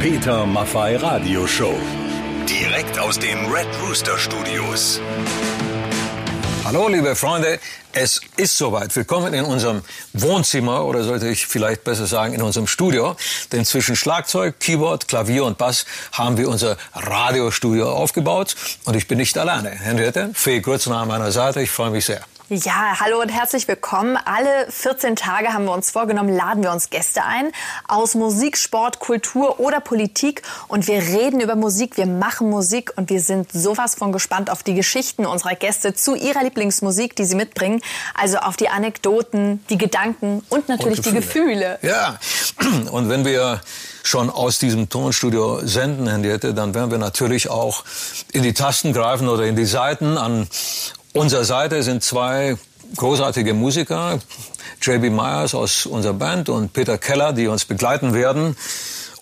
Peter Maffei Radio Show. Direkt aus den Red Rooster Studios. Hallo, liebe Freunde. Es ist soweit. Willkommen in unserem Wohnzimmer oder sollte ich vielleicht besser sagen in unserem Studio. Denn zwischen Schlagzeug, Keyboard, Klavier und Bass haben wir unser Radiostudio aufgebaut. Und ich bin nicht alleine. Henriette, Fee Grützner an meiner Seite. Ich freue mich sehr. Ja, hallo und herzlich willkommen. Alle 14 Tage haben wir uns vorgenommen, laden wir uns Gäste ein aus Musik, Sport, Kultur oder Politik und wir reden über Musik, wir machen Musik und wir sind sowas von gespannt auf die Geschichten unserer Gäste zu ihrer Lieblingsmusik, die sie mitbringen, also auf die Anekdoten, die Gedanken und natürlich und die Gefühle. Ja, und wenn wir schon aus diesem Tonstudio senden, Henriette, dann werden wir natürlich auch in die Tasten greifen oder in die Seiten an unserer Seite sind zwei großartige Musiker, JB Myers aus unserer Band und Peter Keller, die uns begleiten werden.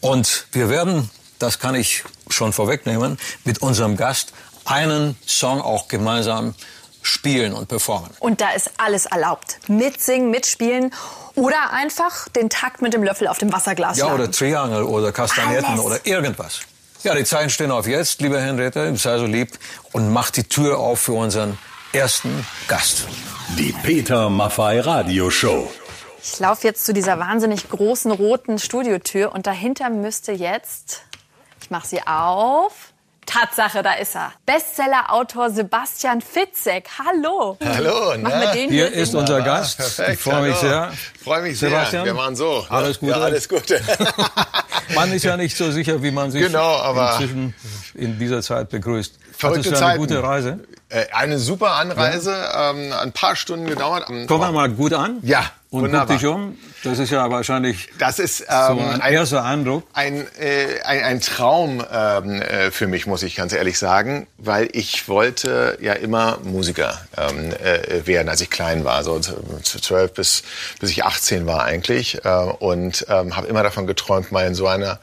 Und wir werden, das kann ich schon vorwegnehmen, mit unserem Gast einen Song auch gemeinsam spielen und performen. Und da ist alles erlaubt. Mitsingen, mitspielen oder einfach den Takt mit dem Löffel auf dem Wasserglas Ja, schlagen. oder Triangel oder Kastagnetten Alles. oder irgendwas. Ja, die Zeiten stehen auf jetzt, liebe Henriette, sei so lieb und mach die Tür auf für unseren ersten Gast. Die Peter Maffei Radio Show. Ich laufe jetzt zu dieser wahnsinnig großen roten Studiotür und dahinter müsste jetzt, ich mache sie auf. Tatsache, da ist er. Bestseller-Autor Sebastian Fitzek. Hallo. Hallo, Mach na? den Hier hier. ist unser Gast. Perfekt, Ich freue mich sehr. Freue mich sehr. Sebastian? Wir waren so. Alles Gute. Ja, alles Gute. Man ist ja nicht so sicher, wie man sich Genau, aber- inzwischen in dieser Zeit begrüßt. Verrückte Hattest du eine Zeiten. gute Reise? Äh, Eine super Anreise, ähm, ein paar Stunden gedauert. Kommen wir mal gut an. Ja, Und wunderbar. guck dich um. Das ist ja wahrscheinlich Das ist so ähm, ein, ein, erster Eindruck. ein, äh, ein, ein Traum ähm, äh, für mich, muss ich ganz ehrlich sagen, weil ich wollte ja immer Musiker ähm, äh, werden, als ich klein war, so z- zwölf bis bis ich 18 war eigentlich äh, und ähm, habe immer davon geträumt, mal in so einer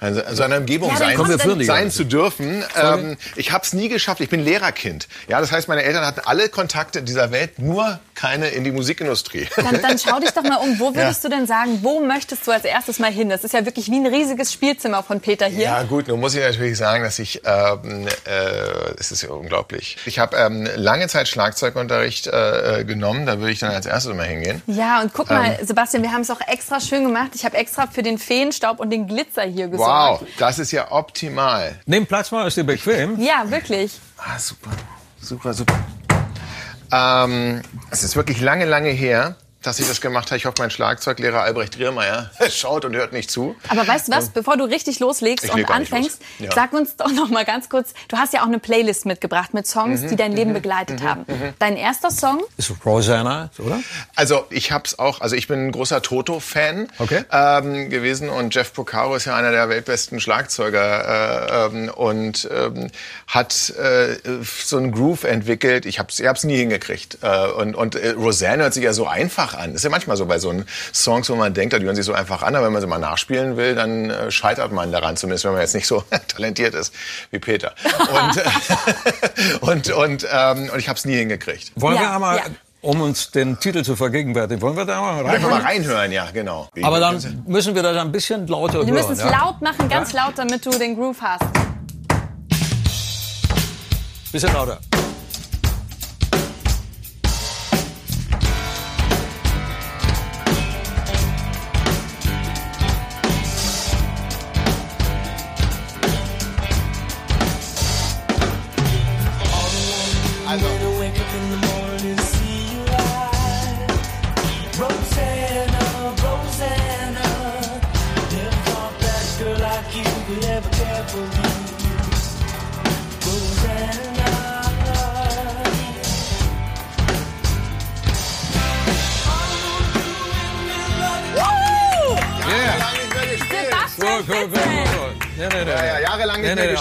in so einer Umgebung Ja, sein, sein ganze. zu dürfen. Ähm, ich habe es nie geschafft. Ich bin Lehrerkind. Ja, das heißt, meine Eltern hatten alle Kontakte dieser Welt, nur keine in die Musikindustrie. Dann, dann schau dich doch mal um. Wo würdest du denn sagen, wo möchtest du als erstes mal hin? Das ist ja wirklich wie ein riesiges Spielzimmer von Peter hier. Ja gut, nun muss ich natürlich sagen, dass ich, ähm, äh, es ist ja unglaublich. Ich habe ähm, lange Zeit Schlagzeugunterricht äh, äh, genommen, da würde ich dann als erstes mal hingehen. Ja, und guck mal, Ähm. Sebastian, wir haben es auch extra schön gemacht. Ich habe extra für den Feenstaub und den Glitzer hier gesorgt. Wow, das ist ja optimal. Nimm Platz mal, ist dir bequem. Ja, wirklich. Ah, super, super, super. Ähm, es ist wirklich lange, lange her, dass ich das gemacht habe. Ich hoffe, mein Schlagzeuglehrer Albrecht Riermeier schaut und hört nicht zu. Aber weißt du was, bevor du richtig loslegst und anfängst, los. Ja. sag uns doch noch mal ganz kurz, du hast ja auch eine Playlist mitgebracht mit Songs, Mhm, die dein Leben begleitet haben. Dein erster Song? Ist Rosanna, oder? Also ich hab's auch, also ich bin ein großer Toto-Fan Okay. ähm, gewesen und Jeff Porcaro ist ja einer der weltbesten Schlagzeuger äh, ähm, und ähm, hat äh, so einen Groove entwickelt. Ich hab's, ich hab's nie hingekriegt. Äh, und und äh, Roseanne hört sich ja so einfach an. ist ja manchmal so bei so Songs, wo man denkt, die hören sich so einfach an, aber wenn man sie mal nachspielen will, dann äh, scheitert man daran, zumindest wenn man jetzt nicht so talentiert ist wie Peter. Und äh, und und, ähm, und ich hab's nie hingekriegt. Wollen Ja, wir einmal, ja. um uns den Titel zu vergegenwärtigen, wollen wir da mal rein? Einfach mal reinhören, ja, genau. Aber dann müssen wir das ein bisschen lauter Wir hören. müssen es ja? laut machen, ganz laut, damit du den Groove hast. Bisschen lauter.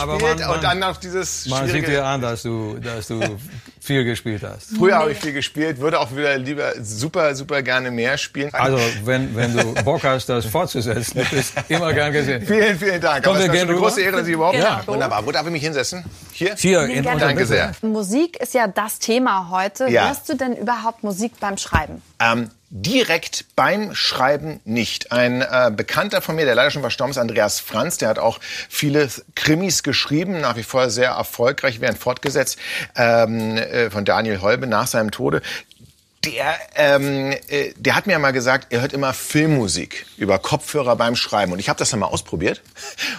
Gespielt man- man- und dann auf dieses Man sieht dir an, dass du, dass du viel gespielt hast. Früher habe ich viel gespielt, würde auch wieder lieber super, super gerne mehr spielen. Also, wenn, wenn du Bock hast, das fortzusetzen, du bist immer gern gesehen. Vielen, vielen Dank. Kommen Aber es ist gerne eine große? Ehre, dass ich überhaupt... Genau. Ja, wunderbar. Wo darf ich mich hinsetzen? Hier? Hier in Danke sehr. Musik ist ja das Thema heute. Ja. Hörst du denn überhaupt Musik beim Schreiben? Ähm, direkt beim Schreiben nicht. Ein äh, Bekannter von mir, der leider schon verstorben ist, Andreas Franz, der hat auch viele Krimis geschrieben, nach wie vor sehr erfolgreich, werden fortgesetzt, ähm, äh, von Daniel Holbe nach seinem Tode. Der, ähm, äh, der hat mir mal gesagt, er hört immer Filmmusik über Kopfhörer beim Schreiben. Und ich habe das dann mal ausprobiert.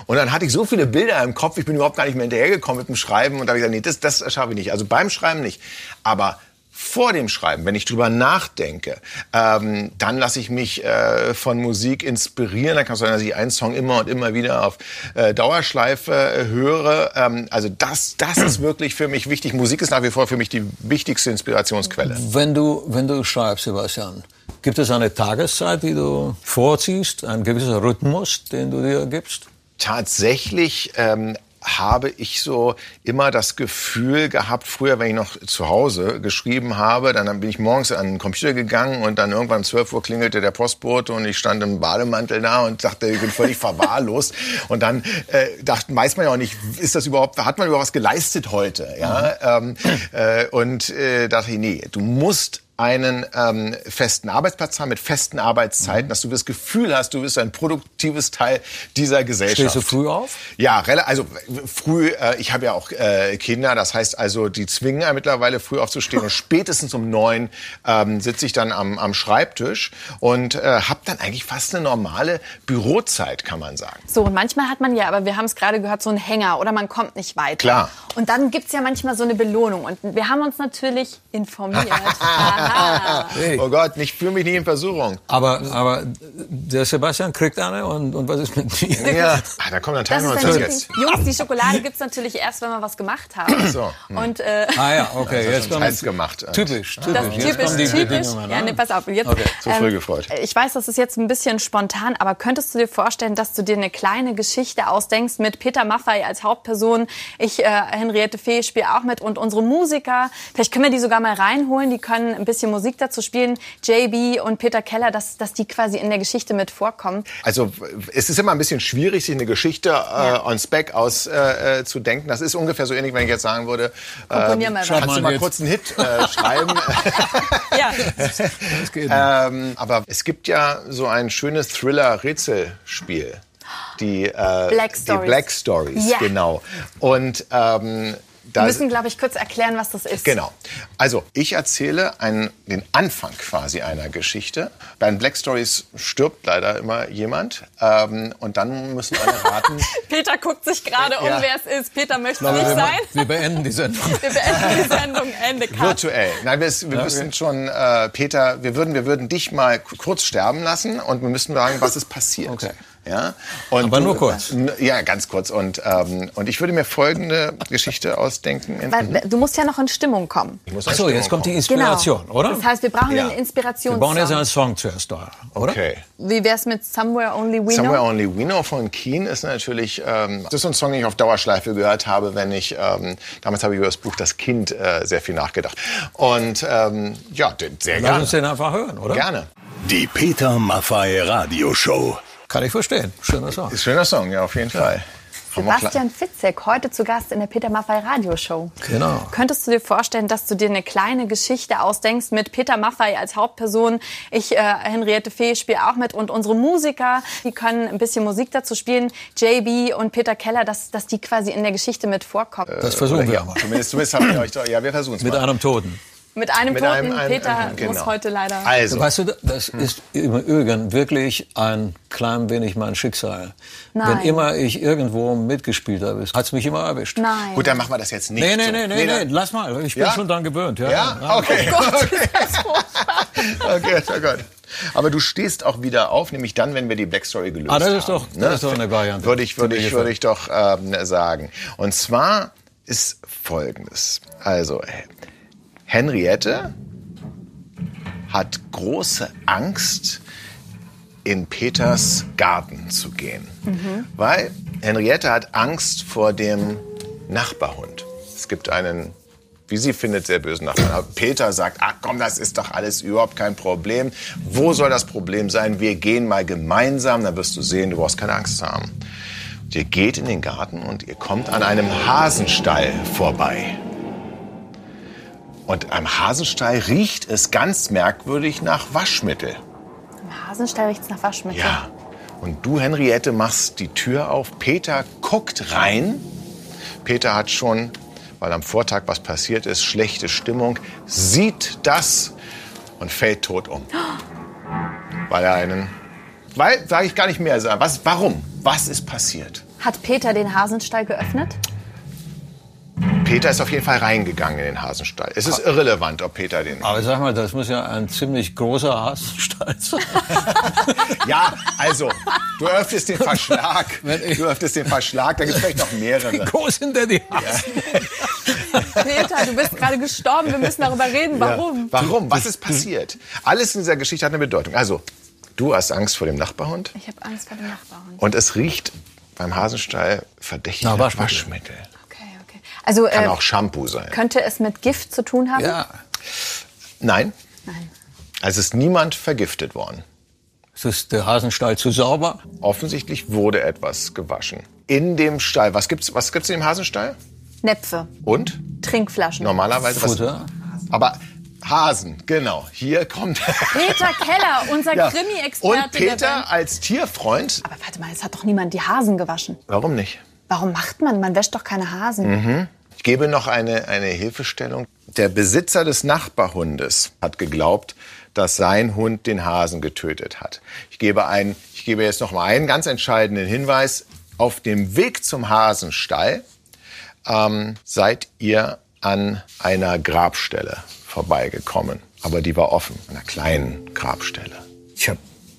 Und dann hatte ich so viele Bilder im Kopf, ich bin überhaupt gar nicht mehr hinterhergekommen mit dem Schreiben. Und da habe ich gesagt, nee, das, das schaffe ich nicht. Also beim Schreiben nicht. Aber vor dem Schreiben, wenn ich drüber nachdenke, ähm, dann lasse ich mich äh, von Musik inspirieren. Dann kann es sein, dass ich einen Song immer und immer wieder auf äh, Dauerschleife äh, höre. Ähm, also das, das ist wirklich für mich wichtig. Musik ist nach wie vor für mich die wichtigste Inspirationsquelle. Wenn du, wenn du schreibst, Sebastian, gibt es eine Tageszeit, die du vorziehst, ein gewisser Rhythmus, den du dir gibst? Tatsächlich ähm, habe ich so immer das Gefühl gehabt, früher, wenn ich noch zu Hause geschrieben habe, dann bin ich morgens an den Computer gegangen und dann irgendwann um 12 Uhr klingelte der Postbote und ich stand im Bademantel da und dachte, ich bin völlig verwahrlost. Und dann äh, dachte, weiß man ja auch nicht, ist das überhaupt, hat man überhaupt was geleistet heute? Ja? Ähm, äh, und äh, dachte ich, nee, du musst einen ähm, festen Arbeitsplatz haben mit festen Arbeitszeiten, dass du das Gefühl hast, du bist ein produktives Teil dieser Gesellschaft. Stehst du früh auf? Ja, also früh, äh, ich habe ja auch äh, Kinder, das heißt also, die zwingen einen mittlerweile früh aufzustehen und spätestens um neun ähm, sitze ich dann am, am Schreibtisch und äh, habe dann eigentlich fast eine normale Bürozeit, kann man sagen. So, und manchmal hat man ja, aber wir haben es gerade gehört, so einen Hänger oder man kommt nicht weiter. Klar. Und dann gibt's ja manchmal so eine Belohnung. Und wir haben uns natürlich informiert. Oh Gott, ich fühle mich nicht in Versuchung. Aber, aber der Sebastian kriegt eine und, und was ist mit mir? Ja. Ah, da kommt dann Das teilen wir ist uns das jetzt. Jungs, die Schokolade gibt's natürlich erst, wenn wir was gemacht haben. so, Und äh, Ah ja, okay, Das jetzt ist kommt gemacht. typisch, typisch. Das Jetzt typisch, die typisch. Bedingungen, Ja, ne? nee, pass auf. Jetzt, Okay, zu früh gefreut. Ich weiß, das ist jetzt ein bisschen spontan, aber könntest du dir vorstellen, dass du dir eine kleine Geschichte ausdenkst mit Peter Maffay als Hauptperson? Ich, äh, Henriette Fee, spiele auch mit und unsere Musiker, vielleicht können wir die sogar mal reinholen, die können ein bisschen Musik dazu spielen. JB und Peter Keller, dass, dass die quasi in der Geschichte mit vorkommen. Also es ist immer ein bisschen schwierig, sich eine Geschichte äh, on spec auszudenken. Äh, zu denken. das ist ungefähr so ähnlich, wenn ich jetzt sagen würde, mal äh, was. kannst mal du mal kurz einen Hit äh, schreiben. Ja. Das geht ähm, aber es gibt ja so ein schönes Thriller-Rätselspiel. Die, äh, Black die Stories. Black Stories, Ja. genau. Und ähm, Wir müssen, glaube ich, kurz erklären, was das ist. Genau. Also ich erzähle einen, den Anfang quasi einer Geschichte. Bei den Black Stories stirbt leider immer jemand ähm, und dann müssen alle raten. Peter guckt sich gerade um, Ja. wer es ist. Peter möchte Aber nicht wir, sein. wir beenden die Sendung. Wir beenden die Sendung. Ende. Cut. Virtuell. Nein, wir, wir müssen schon, äh, Peter, wir würden, wir würden dich mal kurz sterben lassen und wir müssten sagen, was ist passiert. Okay. Ja? Und Aber nur kurz. N- Ja, ganz kurz. Und, ähm, und ich würde mir folgende Geschichte ausdenken. Weil, du musst ja noch in Stimmung kommen. Achso, jetzt kommt die. Inspiration, oder? Das heißt, wir brauchen Ja. einen wir Inspirationssong. bauen jetzt einen Song zuerst da, oder? Okay. Wie wär's mit Somewhere Only We Somewhere Know? Only We Know von Keen ist natürlich, ähm, das ist so ein Song, den ich auf Dauerschleife gehört habe, wenn ich, ähm, damals habe ich über das Buch Das Kind äh, sehr viel nachgedacht. Und ähm, ja, den- sehr Lass gerne. uns den einfach hören, oder? Gerne. Die Peter Maffay Radioshow. Kann ich verstehen. Schöner Song. Schöner Song, ja, auf jeden Fall. Wir auch Sebastian Fitzek, heute zu Gast in der Peter Maffay Radioshow. Genau. Könntest du dir vorstellen, dass du dir eine kleine Geschichte ausdenkst mit Peter Maffay als Hauptperson? Ich, äh, Henriette Fee, spiele auch mit und unsere Musiker, die können ein bisschen Musik dazu spielen. JB und Peter Keller, dass, dass die quasi in der Geschichte mit vorkommen. Das versuchen wir ja, mal. zumindest, zumindest haben wir euch doch, ja, wir versuchen es Mit mal. einem Toten. Mit einem mit Toten, einem- einem- Peter einem- genau. muss heute leider... Also, Weißt du, das ist im Übrigen wirklich ein klein wenig mein Schicksal. Nein. Wenn immer ich irgendwo mitgespielt habe, hat es mich immer erwischt. Nein. gut, dann machen wir das jetzt nicht. Nee, nee, so. nee, nee, nee, dann- lass mal. Ich bin Ja? schon dran gewöhnt. Ja, Ja? Okay. Oh okay. okay, oh Gott. Aber du stehst auch wieder auf, nämlich dann, wenn wir die Black Story gelöst haben. Ah, das ist doch- das ne? ist doch eine Variante. Würde ich, würde ich, würde ich doch ähm, sagen. Und zwar ist Folgendes. Also, Henriette hat große Angst, in Peters Garten zu gehen. Weil Henriette hat Angst vor dem Nachbarhund. Es gibt einen wie sie findet, sehr bösen Nachbarn. Aber Peter sagt, ach komm, das ist doch alles überhaupt kein Problem. Wo soll das Problem sein? Wir gehen mal gemeinsam, dann wirst du sehen, du brauchst keine Angst haben. Und ihr geht in den Garten und ihr kommt an einem Hasenstall vorbei. Und am Hasenstall riecht es ganz merkwürdig nach Waschmittel. Im Hasenstall riecht's nach Waschmittel. Ja. Und du, Henriette, machst die Tür auf. Peter guckt rein. Peter hat schon, weil am Vortag was passiert ist, schlechte Stimmung, sieht das und fällt tot um. Weil er einen. Weil, sage ich gar nicht mehr. Was, warum? Was ist passiert? Hat Peter den Hasenstall geöffnet? Peter ist auf jeden Fall reingegangen in den Hasenstall. Es ist irrelevant, ob Peter den. Aber sag mal, das muss ja ein ziemlich großer Hasenstall sein. Ja, also, du öffnest den Verschlag. Du öffnest den Verschlag, da gibt es vielleicht noch mehrere. Wie groß sind denn die Hasen? Peter, du bist gerade gestorben. Wir müssen darüber reden. Warum? Ja. Warum? Was ist passiert? Alles in dieser Geschichte hat eine Bedeutung. Also, du hast Angst vor dem Nachbarhund Ich habe Angst vor dem Nachbarhund. und es riecht beim Hasenstall verdächtig Nach nach Waschmittel. Waschmittel. Also Kann äh, auch Shampoo sein. könnte es mit Gift zu tun haben? Ja. Nein, Nein. also ist niemand vergiftet worden. Ist das der Hasenstall zu sauber? Offensichtlich wurde etwas gewaschen. In dem Stall, was gibt's, was gibt's in dem Hasenstall? Näpfe, Und? Trinkflaschen. Normalerweise was? Futter? Aber Hasen, genau. Hier kommt. Peter Keller, unser Ja. Krimi-Experte. Und Peter als Tierfreund. Aber warte mal, es hat doch niemand die Hasen gewaschen. Warum nicht? Warum macht man? Man wäscht doch keine Hasen. Ich gebe noch eine, eine Hilfestellung. Der Besitzer des Nachbarhundes hat geglaubt, dass sein Hund den Hasen getötet hat. Ich gebe, ein, ich gebe jetzt noch mal einen ganz entscheidenden Hinweis. Auf dem Weg zum Hasenstall ähm, seid ihr an einer Grabstelle vorbeigekommen. Aber die war offen, einer kleinen Grabstelle. Ich habe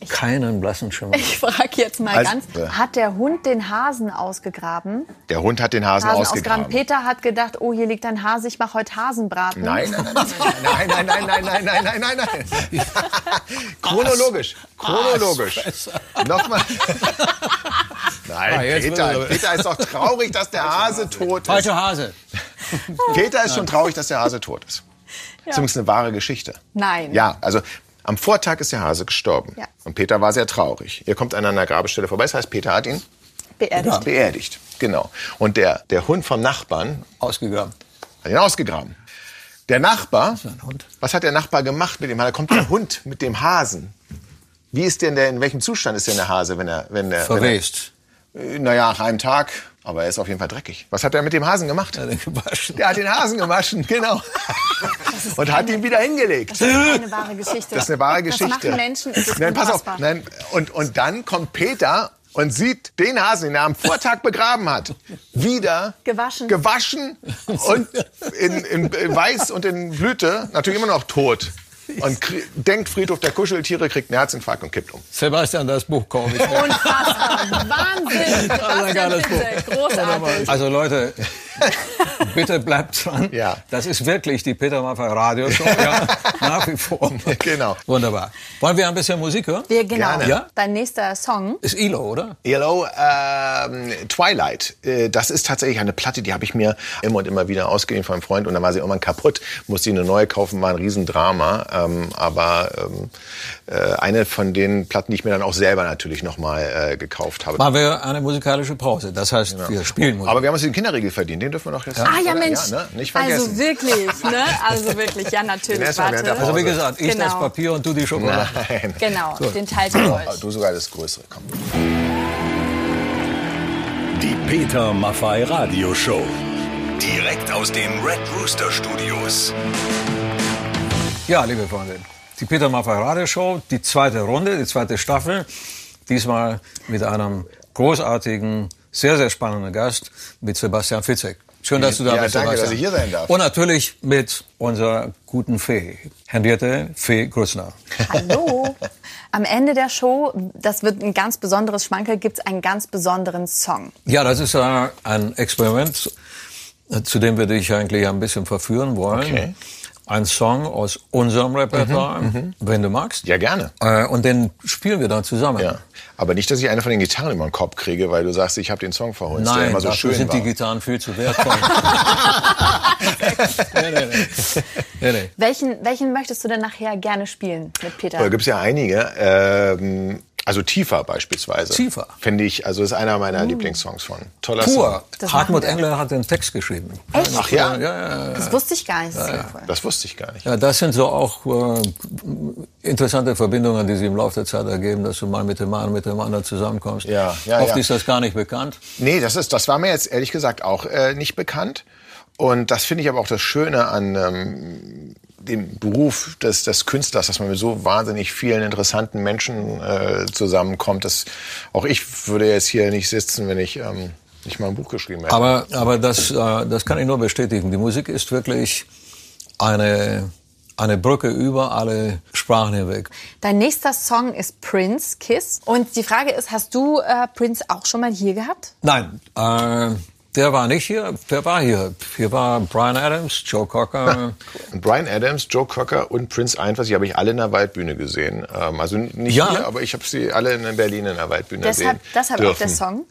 keinen blassen Schimmer. Ich frage jetzt mal Also, ganz, äh, hat der Hund den Hasen ausgegraben? Der Hund hat den Hasen, Hasen ausgegraben. Peter hat gedacht, oh, hier liegt ein Hase, ich mache heute Hasenbraten. Nein, nein, nein, nein, nein, nein, nein, nein, nein, nein, nein, nein. Chronologisch, chronologisch. Nochmal. Nein, Ah, Peter, er- Peter ist doch traurig, dass der Hase tot ist. Falscher Hase. Peter ist schon traurig, dass der Hase tot ist. Zumindest eine wahre Geschichte. Nein. Ja, also am Vortag ist der Hase gestorben. Ja. Und Peter war sehr traurig. Ihr kommt an einer Grabestelle vorbei. Das heißt, Peter hat ihn Beerdigt. beerdigt. Genau. Und der, der Hund vom Nachbarn Ausgegraben. hat ihn ausgegraben. Der Nachbar, ein Hund. was hat der Nachbar gemacht mit dem Hase? Da kommt der Hund mit dem Hasen. Wie ist denn der, in welchem Zustand ist denn der Hase, wenn er, wenn der, Verwest. wenn er, naja, nach einem Tag, aber er ist auf jeden Fall dreckig. Was hat er mit dem Hasen gemacht? Hat er gewaschen. Der hat den Hasen gewaschen, genau. Und hat ihn wieder hingelegt. Das ist eine wahre Geschichte. Das ist eine wahre Geschichte. Das machen Menschen, ist Nein, pass auf. Nein, und, und dann kommt Peter und sieht den Hasen, den er am Vortag begraben hat, wieder Gewaschen. gewaschen und in, in, in Weiß und in Blüte natürlich immer noch tot. Und denkt Friedhof der Kuscheltiere, kriegt einen Herzinfarkt und kippt um. Sebastian, das Buch kaufe ich. Unfassbar. Wahnsinn. ein geiles Fitzek, Großartig. Also Leute, bitte bleibt dran. Ja. Das ist wirklich die Peter Maffay Radioshow. Ja, nach wie vor. Genau. Wunderbar. Wollen wir ein bisschen Musik hören? Wir, genau. Gerne. Ja? Dein nächster Song. Ist Ilo, oder? Yellow ähm, Twilight. Äh, das ist tatsächlich eine Platte, die habe ich mir immer und immer wieder ausgeliehen von einem Freund und dann war sie irgendwann kaputt. Musste ich eine neue kaufen, war ein Riesendrama. Ähm, aber ähm, äh, eine von den Platten, die ich mir dann auch selber natürlich nochmal äh, gekauft habe. Machen wir eine musikalische Pause. Das heißt, wir spielen Musik. Aber wir haben uns den Kinderriegel verdient, den dürfen wir noch jetzt. Ah ja? Mensch. Ja, ne? Nicht vergessen. Also wirklich, ne? Also wirklich, ja natürlich. Warte. also wie gesagt, ich Genau. das Papier und du die Schokolade. Nein. Genau, den teilt ihr Ah, euch. Du sogar das Größere. Komm. Die Peter Maffay Radioshow. Direkt aus den Red Rooster Studios. Ja, liebe Freunde, die Peter Maffay Radioshow, die zweite Runde, die zweite Staffel. Diesmal mit einem großartigen, sehr, sehr spannenden Gast, mit Sebastian Fitzek. Schön, dass du da Ja, bist, danke, Sebastian. dass ich hier sein darf. Und natürlich mit unserer guten Fee, Henriette Fee Grüssner. Hallo. Am Ende der Show, das wird ein ganz besonderes Schmankerl, gibt es einen ganz besonderen Song. Ja, das ist ein Experiment, zu dem wir dich eigentlich ein bisschen verführen wollen. Okay. Ein Song aus unserem Repertoire, wenn du magst. Ja, gerne. Äh, und den spielen wir dann zusammen. Ja. Aber nicht, dass ich eine von den Gitarren über den Kopf kriege, weil du sagst, ich habe den Song der Nein, immer so schön sind war. die Gitarren viel zu wertvoll. nee, nee, nee. nee, nee. Welchen, welchen möchtest du denn nachher gerne spielen mit Peter? Da gibt es ja einige. Ähm, also Tiefer beispielsweise. Tiefer. Finde ich, also ist einer meiner Lieblingssongs von. Toller Pur. Song. Das Hartmut. Engler hat den Text geschrieben. Echt? Ach ja? Ja, ja, ja. Das wusste ich gar nicht. Das wusste ich gar nicht. Ja, das sind so auch äh, interessante Verbindungen, die sich im Laufe der Zeit ergeben, dass du mal mit dem einen, mit dem anderen zusammenkommst. Ja, ja, Oft ja. ist das gar nicht bekannt. Nee, das ist, das war mir jetzt ehrlich gesagt auch äh, nicht bekannt. Und das finde ich aber auch das Schöne an ähm, dem Beruf des, des Künstlers, dass man mit so wahnsinnig vielen interessanten Menschen äh, zusammenkommt. Das, auch ich würde jetzt hier nicht sitzen, wenn ich ähm, nicht mal ein Buch geschrieben hätte. Aber, aber das, äh, das kann ich nur bestätigen. Die Musik ist wirklich eine, eine Brücke über alle Sprachen hinweg. Dein nächster Song ist Prince, Kiss. Und die Frage ist, hast du äh, Prince auch schon mal hier gehabt? Nein, äh, der war nicht hier. Wer war hier? Hier war Brian Adams, Joe Cocker. Brian Adams, Joe Cocker und Prince Einfach, die habe ich alle in der Waldbühne gesehen. Ähm, also nicht Ja. hier, aber ich habe sie alle in Berlin in der Waldbühne Deshalb, sehen deshalb auch dürfen. der Song.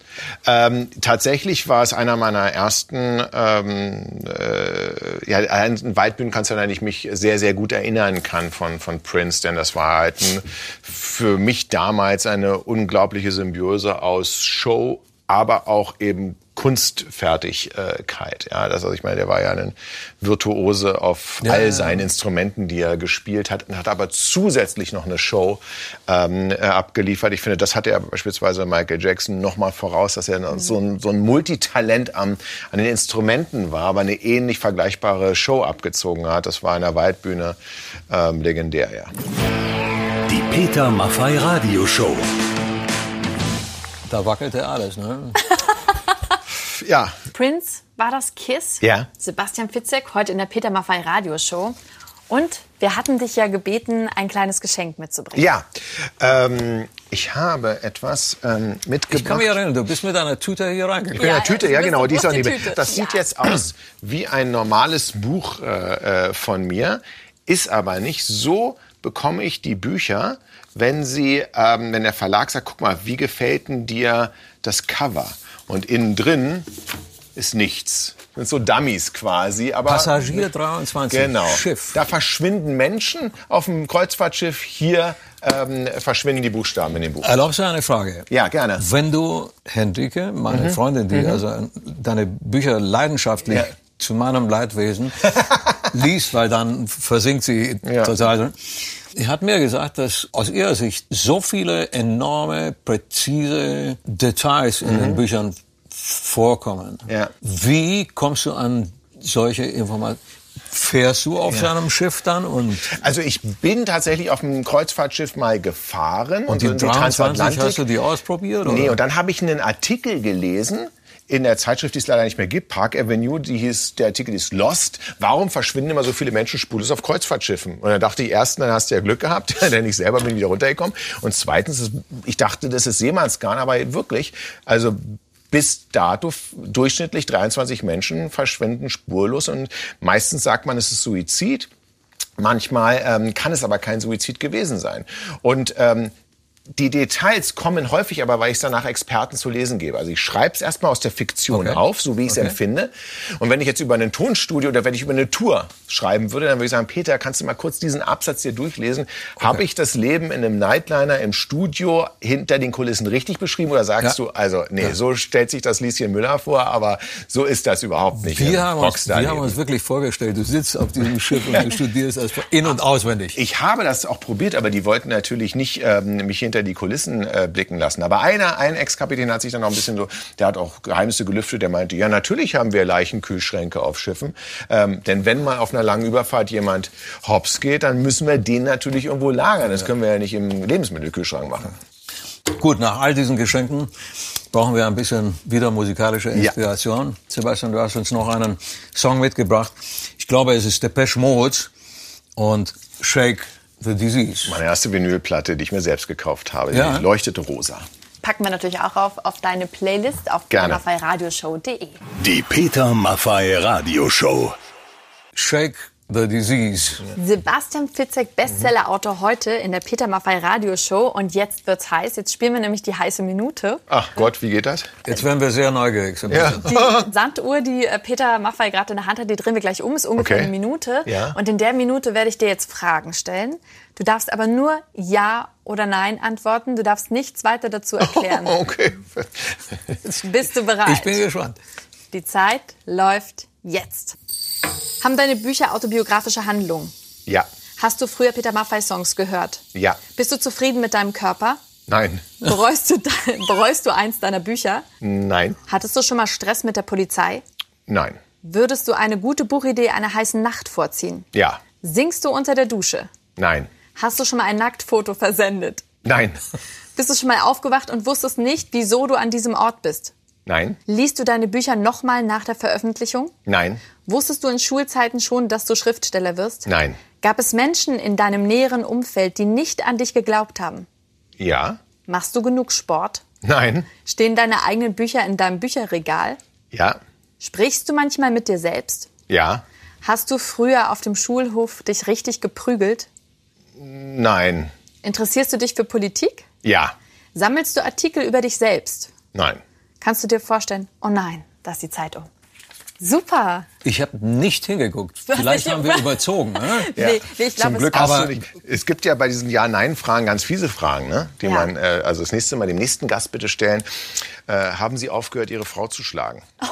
Ähm, tatsächlich war es einer meiner ersten, ähm, äh, ja, an Waldbühnen kannst du an ich mich sehr, sehr gut erinnern kann von, von Prince, denn das war halt ein, für mich damals eine unglaubliche Symbiose aus Show, aber auch eben Kunstfertigkeit. Ja, das, also ich meine, der war ja ein Virtuose auf Ja, all ja. seinen Instrumenten, die er gespielt hat, und hat aber zusätzlich noch eine Show ähm, äh, abgeliefert. Ich finde, das hatte er beispielsweise Michael Jackson noch mal voraus, dass er noch so, ein, so ein Multitalent am, an den Instrumenten war, aber eine ähnlich vergleichbare Show abgezogen hat. Das war in der Waldbühne ähm, legendär, ja. Die Peter Maffei Radioshow. Da wackelte alles, ne? Ja, Prince war das Kiss. Ja. Sebastian Fitzek, heute in der Peter Maffei Radioshow. Und wir hatten dich ja gebeten, ein kleines Geschenk mitzubringen. ja. Ähm, ich habe etwas ähm, mitgebracht. Ich kann mich erinnern, du bist mit einer Tüte hier reingekommen. In Ja, der Tüte, du ja bist genau, die ist auch nicht Tüte. Das sieht Ja. jetzt aus wie ein normales Buch äh, äh, von mir, ist aber nicht. So bekomme ich die Bücher, wenn sie, ähm, wenn der Verlag sagt, guck mal, wie gefällt denn dir das Cover? Und innen drin ist nichts. Das sind so Dummies quasi, aber Passagier 23, Genau. Schiff. Da verschwinden Menschen auf dem Kreuzfahrtschiff. Hier ähm, verschwinden die Buchstaben in dem Buch. Erlaubst du eine Frage? Ja, gerne. Wenn du, Hendrike, meine Freundin, die also deine Bücher leidenschaftlich Ja. zu meinem Leidwesen liest, weil dann versinkt sie Ja. total. Sie hat mir gesagt, dass aus ihrer Sicht so viele enorme, präzise Details in den Büchern vorkommen. Ja. Wie kommst du an solche Informationen? Fährst du auf seinem Schiff dann und Also ich bin tatsächlich auf einem Kreuzfahrtschiff mal gefahren und die so in 23 hast du die ausprobiert? Nee, oder? und dann habe ich einen Artikel gelesen in der Zeitschrift, die es leider nicht mehr gibt, Park Avenue, die hieß, der Artikel ist Lost. Warum verschwinden immer so viele Menschen spurlos auf Kreuzfahrtschiffen? Und dann dachte ich, erstens, dann hast du ja Glück gehabt, denn ich selber bin wieder runtergekommen. Und zweitens, ich dachte, das ist Seemannsgarn, aber wirklich, also bis dato durchschnittlich 23 Menschen verschwinden spurlos und meistens sagt man, es ist Suizid. Manchmal ähm, kann es aber kein Suizid gewesen sein. Und ähm, die Details kommen häufig aber, weil ich es dann nach Experten zu lesen gebe. Also ich schreibe es erstmal aus der Fiktion Okay. auf, so wie ich es Okay. empfinde. Und wenn ich jetzt über ein Tonstudio oder wenn ich über eine Tour schreiben würde, dann würde ich sagen, Peter, kannst du mal kurz diesen Absatz hier durchlesen? Habe ich das Leben in einem Nightliner im Studio hinter den Kulissen richtig beschrieben oder sagst Ja. du, also nee, so stellt sich das Lieschen Müller vor, aber so ist das überhaupt nicht. Wir haben, uns, wir haben uns wirklich vorgestellt, du sitzt auf diesem Schiff und du studierst das in- und auswendig. Ich habe das auch probiert, aber die wollten natürlich nicht ähm, mich hinter die Kulissen äh, blicken lassen. Aber einer, ein Ex-Kapitän hat sich dann auch ein bisschen so, der hat auch Geheimnisse gelüftet, der meinte, ja, natürlich haben wir Leichenkühlschränke auf Schiffen. Ähm, denn wenn mal auf einer langen Überfahrt jemand hops geht, dann müssen wir den natürlich irgendwo lagern. Das können wir ja nicht im Lebensmittelkühlschrank machen. Gut, nach all diesen Geschenken brauchen wir ein bisschen wieder musikalische Inspiration. Sebastian, du hast uns noch einen Song mitgebracht. Ich glaube, es ist Depeche Mode und Shake the Disease. Meine erste Vinylplatte, die ich mir selbst gekauft habe, Ja. die leuchtete rosa. Packen wir natürlich auch auf, auf deine Playlist auf petermaffeiradioshow.de. Die Peter Maffei Radioshow. Shake the disease. Sebastian Fitzek, Bestsellerautor heute in der Peter Maffay Radioshow. Und jetzt wird's heiß. Jetzt spielen wir nämlich die heiße Minute. Ach Gott, wie geht das? Jetzt werden wir sehr neugierig. Sebastian. Die Sanduhr, die äh, Peter Maffay gerade in der Hand hat, die drehen wir gleich um, ist ungefähr Okay. eine Minute. Ja. Und in der Minute werde ich dir jetzt Fragen stellen. Du darfst aber nur Ja oder Nein antworten. Du darfst nichts weiter dazu erklären. Okay. Bist du bereit? Ich bin gespannt. Die Zeit läuft jetzt. Haben deine Bücher autobiografische Handlungen? Ja, Hast du früher Peter Maffay Songs gehört? ja, Bist du zufrieden mit deinem Körper? nein, Bereust du, bereust du eins deiner Bücher? nein, Hattest du schon mal Stress mit der Polizei? nein, Würdest du eine gute Buchidee einer heißen Nacht vorziehen? ja, Singst du unter der Dusche? nein, Hast du schon mal ein Nacktfoto versendet? nein, Bist du schon mal aufgewacht und wusstest nicht, wieso du an diesem Ort bist? nein, Liest du deine Bücher nochmal nach der Veröffentlichung? nein, Wusstest du in Schulzeiten schon, dass du Schriftsteller wirst? nein, Gab es Menschen in deinem näheren Umfeld, die nicht an dich geglaubt haben? ja, Machst du genug Sport? nein, Stehen deine eigenen Bücher in deinem Bücherregal? ja, Sprichst du manchmal mit dir selbst? ja, Hast du früher auf dem Schulhof dich richtig geprügelt? nein, Interessierst du dich für Politik? ja, Sammelst du Artikel über dich selbst? nein. Kannst du dir vorstellen, oh nein, da ist die Zeit um. Super. Ich habe nicht hingeguckt. Vielleicht haben wir über- überzogen. Ne? Ja. Nee, nee, ich Zum Glück es Aber-. Es gibt ja bei diesen Ja-Nein-Fragen ganz fiese Fragen, ne? die Ja. man äh, also das nächste Mal dem nächsten Gast bitte stellen. Äh, haben Sie aufgehört, Ihre Frau zu schlagen?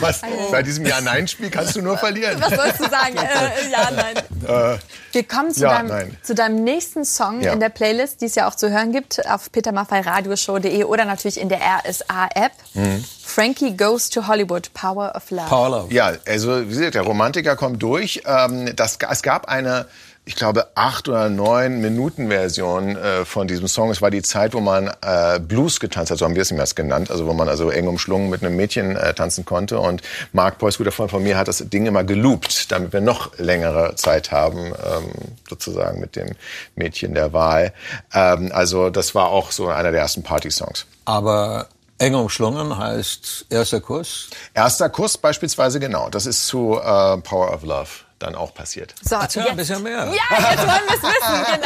Was? Bei diesem Ja-Nein-Spiel kannst du nur verlieren. Was sollst du sagen? äh, ja, nein. Wir kommen zu, ja, deinem, nein. zu deinem nächsten Song Ja. in der Playlist, die es ja auch zu hören gibt auf petermaffeiradioshow.de oder natürlich in der RSA-App. Mhm. Frankie Goes to Hollywood, Power of Love. Paula. Ja, also wie gesagt, der Romantiker kommt durch. Ähm, das, es gab eine, ich glaube, acht oder neun Minuten Version äh, von diesem Song. Es war die Zeit, wo man äh, Blues getanzt hat, so haben wir es ihm erst genannt. Also wo man also eng umschlungen mit einem Mädchen äh, tanzen konnte. Und Mark Preuß, guter Freund von mir, hat das Ding immer geloopt, damit wir noch längere Zeit haben, ähm, sozusagen mit dem Mädchen der Wahl. Ähm, also das war auch so einer der ersten Party-Songs. Aber eng umschlungen heißt erster Kuss. Erster Kuss beispielsweise, genau. Das ist zu äh, Power of Love dann auch passiert. So, jetzt, ein bisschen mehr. Ja, jetzt wollen wir es wissen,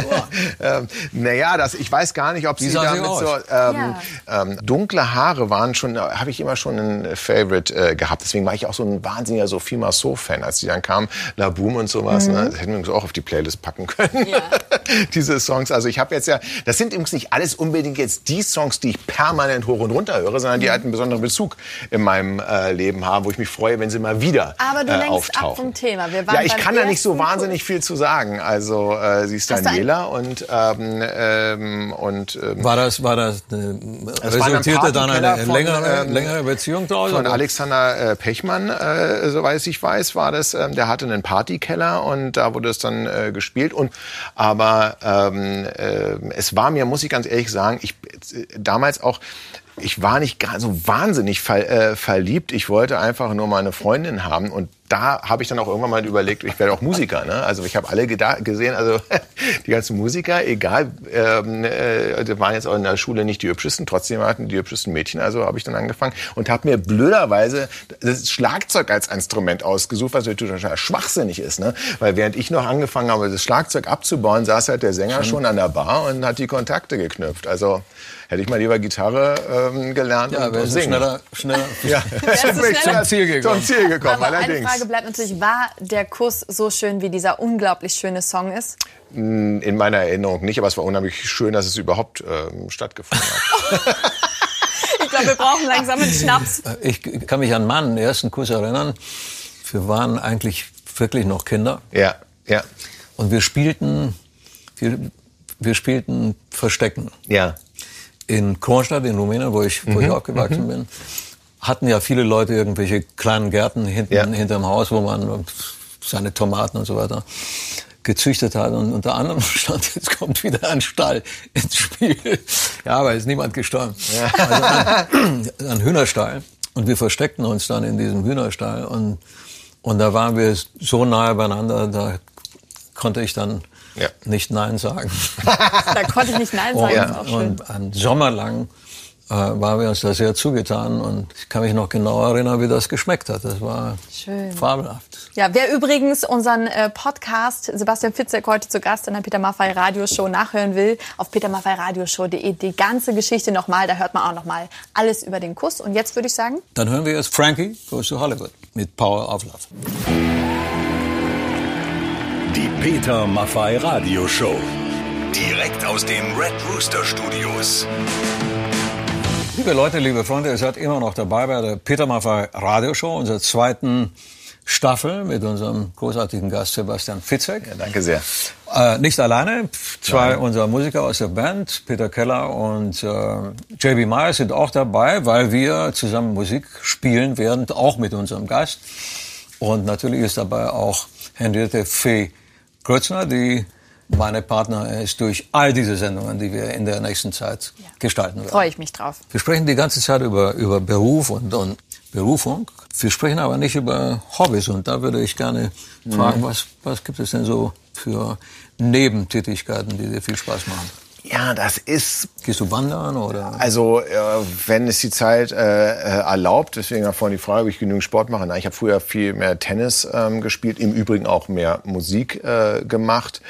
genau. ähm, naja, das, ich weiß gar nicht, ob Wie sie damit so ähm, ähm, dunkle Haare waren schon, habe ich immer schon ein Favorite äh, gehabt. Deswegen war ich auch so ein wahnsinniger Sophie Marceau-Fan, als die dann kam, La Boom und sowas. Ne? Das hätten wir uns auch auf die Playlist packen können. Ja. Diese Songs. Also ich habe jetzt ja, das sind übrigens nicht alles unbedingt jetzt die Songs, die ich permanent hoch und runter höre, sondern die halt einen besonderen Bezug in meinem äh, Leben haben, wo ich mich freue, wenn sie mal wieder Aber du äh, auftauchen. Vom Thema. Wir waren Ja, ich kann da nicht so wahnsinnig viel zu sagen. Also äh, sie ist Hast Daniela und ähm, ähm, und ähm, War das, war das, eine, resultierte dann eine von, längere, ähm, längere Beziehung draus? von oder? Alexander äh, Pechmann, äh, soweit ich weiß, war das. Ähm, der hatte einen Partykeller und da wurde es dann äh, gespielt. Und aber ähm, äh, es war mir, muss ich ganz ehrlich sagen, ich damals auch. Ich war nicht gar so wahnsinnig ver, äh, verliebt. Ich wollte einfach nur mal eine Freundin haben und da habe ich dann auch irgendwann mal überlegt, ich werde auch Musiker. Ne? Also ich habe alle gesehen, also die ganzen Musiker, egal, ähm, äh, die waren jetzt auch in der Schule nicht die hübschesten, trotzdem hatten die hübschesten Mädchen. Also habe ich dann angefangen und habe mir blöderweise das Schlagzeug als Instrument ausgesucht, was natürlich total schwachsinnig ist. Ne? Weil während ich noch angefangen habe, das Schlagzeug abzubauen, saß halt der Sänger schon an der Bar und hat die Kontakte geknüpft. Also hätte ich mal lieber Gitarre ähm, gelernt Ja, und, und singen. schneller, schneller. Ja, schneller? Zum Ziel gekommen. Zum Ziel gekommen, allerdings. Frage bleibt natürlich, war der Kuss so schön, wie dieser unglaublich schöne Song ist? In meiner Erinnerung nicht, aber es war unheimlich schön, dass es überhaupt ähm, stattgefunden hat. Ich glaube, wir brauchen langsam einen Schnaps. Ich kann mich an meinen ersten Kuss erinnern. Wir waren eigentlich wirklich noch Kinder. ja, ja, Und wir spielten, wir, wir spielten Verstecken. ja. In Kronstadt in Rumänien, wo ich, wo ich aufgewachsen bin, hatten ja viele Leute irgendwelche kleinen Gärten hinten, Ja. hinterm Haus, wo man seine Tomaten und so weiter gezüchtet hat. Und unter anderem stand, jetzt kommt wieder ein Stall ins Spiel. Ja, aber ist niemand gestorben. Also ein, ein Hühnerstall. Und wir versteckten uns dann in diesem Hühnerstall. Und, und da waren wir so nahe beieinander, da konnte ich dann Ja. nicht Nein sagen. Da konnte ich nicht Nein sagen. Und, das ist auch schön. und einen Sommer lang waren wir uns da sehr zugetan und ich kann mich noch genau erinnern, wie das geschmeckt hat. Das war Schön. fabelhaft. Ja, wer übrigens unseren äh, Podcast Sebastian Fitzek heute zu Gast in der Peter Maffay Radioshow nachhören will, auf petermaffeyradioshow.de die ganze Geschichte nochmal, da hört man auch nochmal alles über den Kuss. Und jetzt würde ich sagen, Dann hören wir jetzt Frankie Goes to Hollywood mit Power of Love. Die Peter Maffay Radioshow. Direkt aus den Red Rooster Studios. Liebe Leute, liebe Freunde, ihr seid immer noch dabei bei der Peter Maffay Radioshow, unserer zweiten Staffel mit unserem großartigen Gast Sebastian Fitzek. Ja, danke sehr. Äh, nicht alleine, zwei unserer Musiker aus der Band, Peter Keller und äh, JB Meyer sind auch dabei, weil wir zusammen Musik spielen werden, auch mit unserem Gast. Und natürlich ist dabei auch Henriette Fee Grötzner, die meine Partner ist durch all diese Sendungen, die wir in der nächsten Zeit gestalten werden. freue ich mich drauf. Wir sprechen die ganze Zeit über, über Beruf und, und Berufung. Wir sprechen aber nicht über Hobbys. Und da würde ich gerne fragen, was, was gibt es denn so für Nebentätigkeiten, die dir viel Spaß machen? Ja, das ist Gehst du wandern oder? Also, äh, wenn es die Zeit äh, äh, erlaubt, deswegen war vorhin die Frage, ob ich genügend Sport mache. Nein, ich habe früher viel mehr Tennis ähm, gespielt, im Übrigen auch mehr Musik äh, gemacht.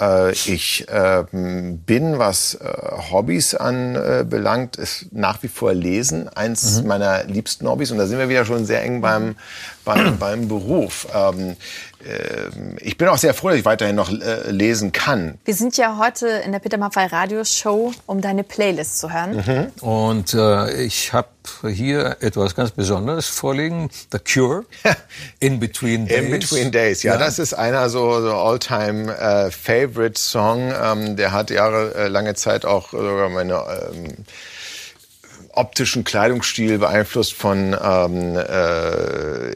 Äh, ich äh, bin, was äh, Hobbys anbelangt, ist nach wie vor Lesen eins meiner liebsten Hobbys. Und da sind wir wieder schon sehr eng beim, beim, beim Beruf. Ähm, ich bin auch sehr froh, dass ich weiterhin noch äh, lesen kann. Wir sind ja heute in der Peter Maffay Radioshow, um deine Playlist zu hören. Mhm. Und äh, ich habe hier etwas ganz Besonderes vorliegen. The Cure. In Between Days. In Between Days, ja, das ist einer so, so all-time äh, favorite Song. Ähm, der hat jahrelange Zeit auch sogar meine ähm, optischen Kleidungsstil beeinflusst von ähm, äh,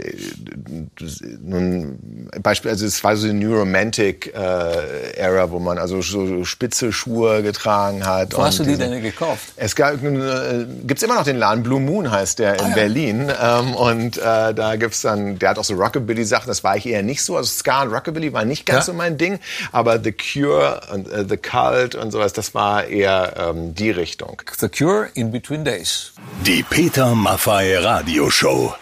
Beispiel also es war so eine New Romantic äh, Era wo man also so spitze Schuhe getragen hat Wo hast du die denn gekauft? es gab, äh, gibt's immer noch den Laden Blue Moon heißt der in Berlin ähm, und äh, da gibt's dann, der hat auch so Rockabilly Sachen, das war ich eher nicht so, also Ska und Rockabilly war nicht ganz Ja. so mein Ding, aber The Cure und äh, The Cult und sowas, das war eher ähm, die Richtung. The Cure in Between Days. Die Peter Maffay Radioshow.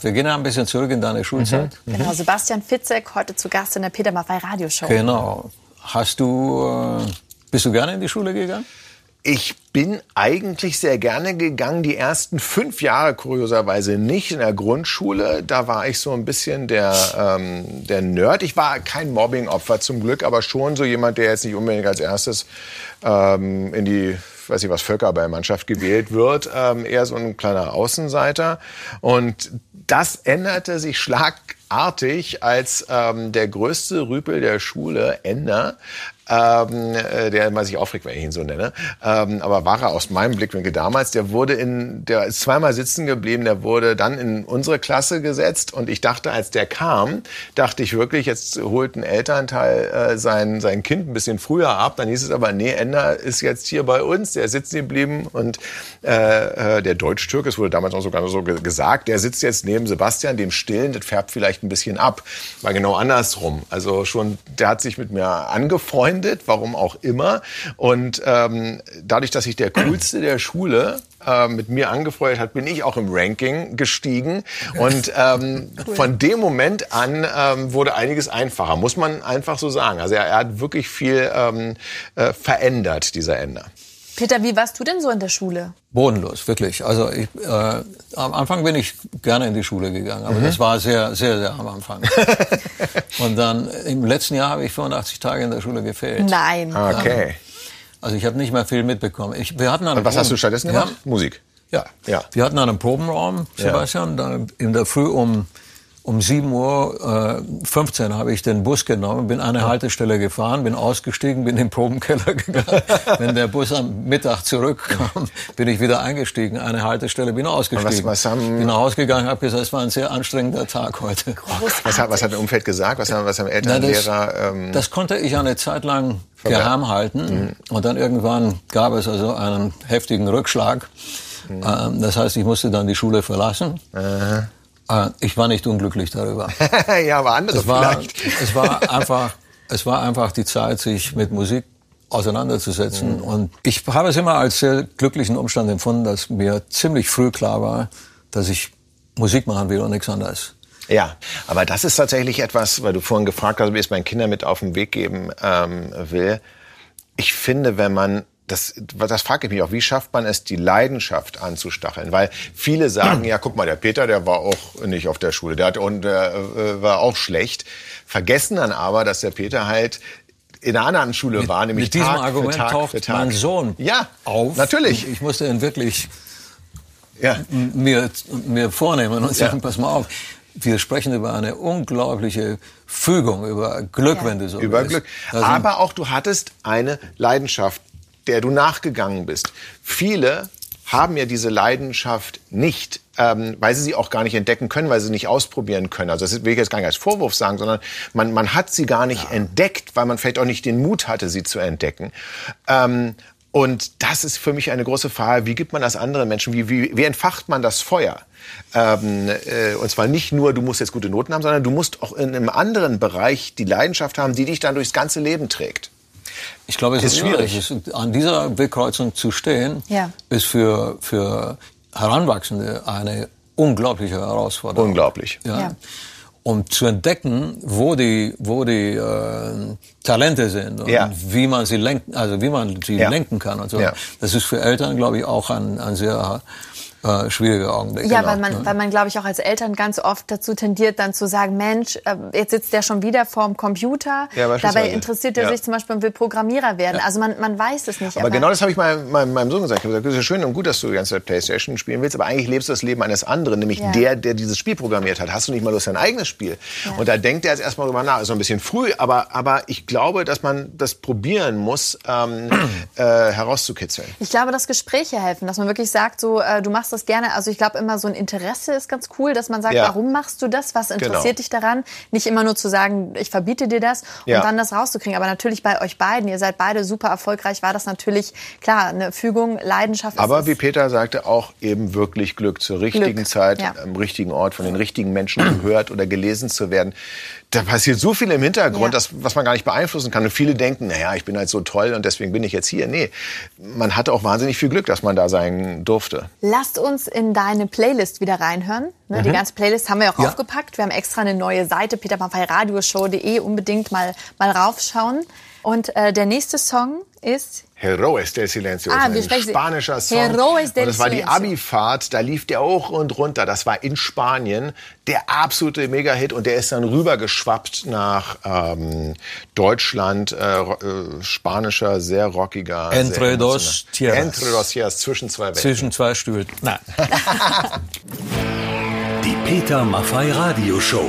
Wir gehen ein bisschen zurück in deine Schulzeit. Genau, Sebastian Fitzek heute zu Gast in der Peter Maffay Radioshow. Genau. Hast du, äh, bist du gerne in die Schule gegangen? Ich bin eigentlich sehr gerne gegangen. Die ersten fünf Jahre kurioserweise nicht in der Grundschule. Da war ich so ein bisschen der, ähm, der Nerd. Ich war kein Mobbing-Opfer zum Glück, aber schon so jemand, der jetzt nicht unbedingt als erstes ähm, in die weiß ich was, Völkerballmannschaft gewählt wird, ähm, eher so ein kleiner Außenseiter. Und das änderte sich schlagartig, als ähm, der größte Rüpel der Schule, Ender, ähm, äh, der mal sich aufregt, wenn ich ihn so nenne, ähm, aber war er aus meinem Blickwinkel damals, der wurde in, der ist zweimal sitzen geblieben, der wurde dann in unsere Klasse gesetzt. Und ich dachte, als der kam, dachte ich wirklich, jetzt holt ein Elternteil äh, sein, sein Kind ein bisschen früher ab, dann hieß es aber, nee, Ender ist jetzt hier bei uns, der sitzen geblieben. Und äh, äh, der Deutsch-Türk, es wurde damals auch sogar so ge gesagt, der sitzt jetzt neben Sebastian, dem Stillen, das färbt vielleicht ein bisschen ab. War genau andersrum. Also schon, der hat sich mit mir angefreundet, warum auch immer. Und ähm, dadurch, dass ich der coolste der Schule äh, mit mir angefreundet hat, bin ich auch im Ranking gestiegen. Und ähm, von dem Moment an ähm, wurde einiges einfacher, muss man einfach so sagen. Also er, er hat wirklich viel ähm, äh, verändert, dieser Ender. Peter, wie warst du denn so in der Schule? Bodenlos, wirklich. Also ich, äh, am Anfang bin ich gerne in die Schule gegangen, aber das war sehr, sehr, sehr am Anfang. Und dann im letzten Jahr habe ich 85 Tage in der Schule gefehlt. Nein. Okay. Also ich habe nicht mehr viel mitbekommen. Ich, wir hatten einen Und was hast du Proben- stattdessen ja, gemacht? Musik. Ja. Ja. Wir hatten einen Probenraum, Sebastian. Da in der Früh um, um 7 Uhr äh, 15 habe ich den Bus genommen, bin eine Haltestelle gefahren, bin ausgestiegen, bin in den Probenkeller gegangen. Wenn der Bus am Mittag zurückkam, bin ich wieder eingestiegen, eine Haltestelle, bin ausgestiegen. was haben- bin rausgegangen, habe gesagt, es war ein sehr anstrengender Tag heute. Was hat, was hat der Umfeld gesagt? Was haben, was haben Eltern, Na, das, Lehrer? Ähm, das konnte ich eine Zeit lang geheim halten. Und dann irgendwann gab es also einen heftigen Rückschlag. Ähm, Das heißt, ich musste dann die Schule verlassen. Äh, Ich war nicht unglücklich darüber. ja, aber andere Es war, vielleicht. es war einfach, es war einfach die Zeit, sich mit Musik auseinanderzusetzen. Und ich habe es immer als sehr glücklichen Umstand empfunden, dass mir ziemlich früh klar war, dass ich Musik machen will und nichts anderes. Ja, aber das ist tatsächlich etwas, weil du vorhin gefragt hast, wie ich es meinen Kindern mit auf den Weg geben ähm, will. Ich finde, wenn man das, das frage ich mich auch, wie schafft man es, die Leidenschaft anzustacheln? Weil viele sagen, ja, guck mal, der Peter, der war auch nicht auf der Schule, der hat und der äh, war auch schlecht. Vergessen dann aber, dass der Peter halt in einer anderen Schule war, nämlich Mit diesem Tag Argument für Tag taucht für Tag. mein Sohn ja, auf. natürlich. Ich, ich musste ihn wirklich Ja. mir, mir vornehmen und sagen, Ja. pass mal auf, wir sprechen über eine unglaubliche Fügung, über Glück, Ja. wenn du so über willst. Glück. Also, Aber auch du hattest eine Leidenschaft, der du nachgegangen bist. Viele haben ja diese Leidenschaft nicht, ähm, weil sie sie auch gar nicht entdecken können, weil sie sie nicht ausprobieren können. Also das will ich jetzt gar nicht als Vorwurf sagen, sondern man, man hat sie gar nicht entdeckt, weil man vielleicht auch nicht den Mut hatte, sie zu entdecken. Ähm, und das ist für mich eine große Frage. Wie gibt man das anderen Menschen? Wie, wie, wie entfacht man das Feuer? Ähm, äh, und zwar nicht nur, du musst jetzt gute Noten haben, sondern du musst auch in einem anderen Bereich die Leidenschaft haben, die dich dann durchs ganze Leben trägt. Ich glaube, es ist ist schwierig. schwierig. Es- An dieser Wegkreuzung zu stehen, Ja. ist für, für Heranwachsende eine unglaubliche Herausforderung. Unglaublich. Ja. Ja. Um zu entdecken, wo die, wo die äh, Talente sind und Ja. wie man sie lenken, also wie man sie Ja. lenken kann und so. Ja. Das ist für Eltern, glaube ich, auch ein, ein sehr äh, schwieriger Augenblick. Ja, Genau. weil man, weil man, glaube ich, auch als Eltern ganz oft dazu tendiert, dann zu sagen, Mensch, äh, jetzt sitzt der schon wieder vorm Computer. Ja. Dabei interessiert er Ja. sich zum Beispiel und will Programmierer werden. Also man, man weiß es nicht. Aber genau das habe ich meinem, meinem, meinem Sohn gesagt. Ich habe gesagt, es ist ja schön und gut, dass du die ganze Zeit Playstation spielen willst, aber eigentlich lebst du das Leben eines anderen, nämlich Ja. der, der dieses Spiel programmiert hat. Hast du nicht mal Lust, dein eigenes Spiel? Und da denkt er jetzt erstmal drüber nach. Ist noch ein bisschen früh, aber, aber ich glaube, dass man das probieren muss, ähm, äh, herauszukitzeln. Ich glaube, dass Gespräche helfen, dass man wirklich sagt, so, äh, du machst das gerne. Also ich glaube immer, so ein Interesse ist ganz cool, dass man sagt, Ja. warum machst du das? Was interessiert Genau. dich daran? Nicht immer nur zu sagen, ich verbiete dir das und Ja. dann das rauszukriegen. Aber natürlich bei euch beiden, ihr seid beide super erfolgreich, war das natürlich, klar, eine Fügung, Leidenschaft. Aber wie. Peter sagte, auch eben wirklich Glück zur richtigen Glück, Zeit, ja. am richtigen Ort, von den richtigen Menschen gehört oder gelesen zu werden. Da passiert so viel im Hintergrund, Ja. das, was man gar nicht beeinflussen kann. Und viele denken, naja, ich bin halt so toll und deswegen bin ich jetzt hier. Nee, man hatte auch wahnsinnig viel Glück, dass man da sein durfte. Lasst uns in deine Playlist wieder reinhören. Ne, Mhm. Die ganze Playlist haben wir auch Ja. aufgepackt. Wir haben extra eine neue Seite, petermaffeiradioshow.de, unbedingt mal, mal raufschauen. Und äh, der nächste Song ist Heroes del Silencio, Ah, ist wir ein sprechen- spanischer Song. Heroes del und das war die. Abifahrt, da lief der hoch und runter. Das war in Spanien der absolute Mega-Hit und der ist dann rübergeschwappt nach ähm, Deutschland. Äh, äh, spanischer, sehr rockiger. Entre sehr dos tierras. Entre dos tierras, zwischen zwei Welten. Zwischen zwei Stühlen. Nein. Die Peter Maffei Radio Show.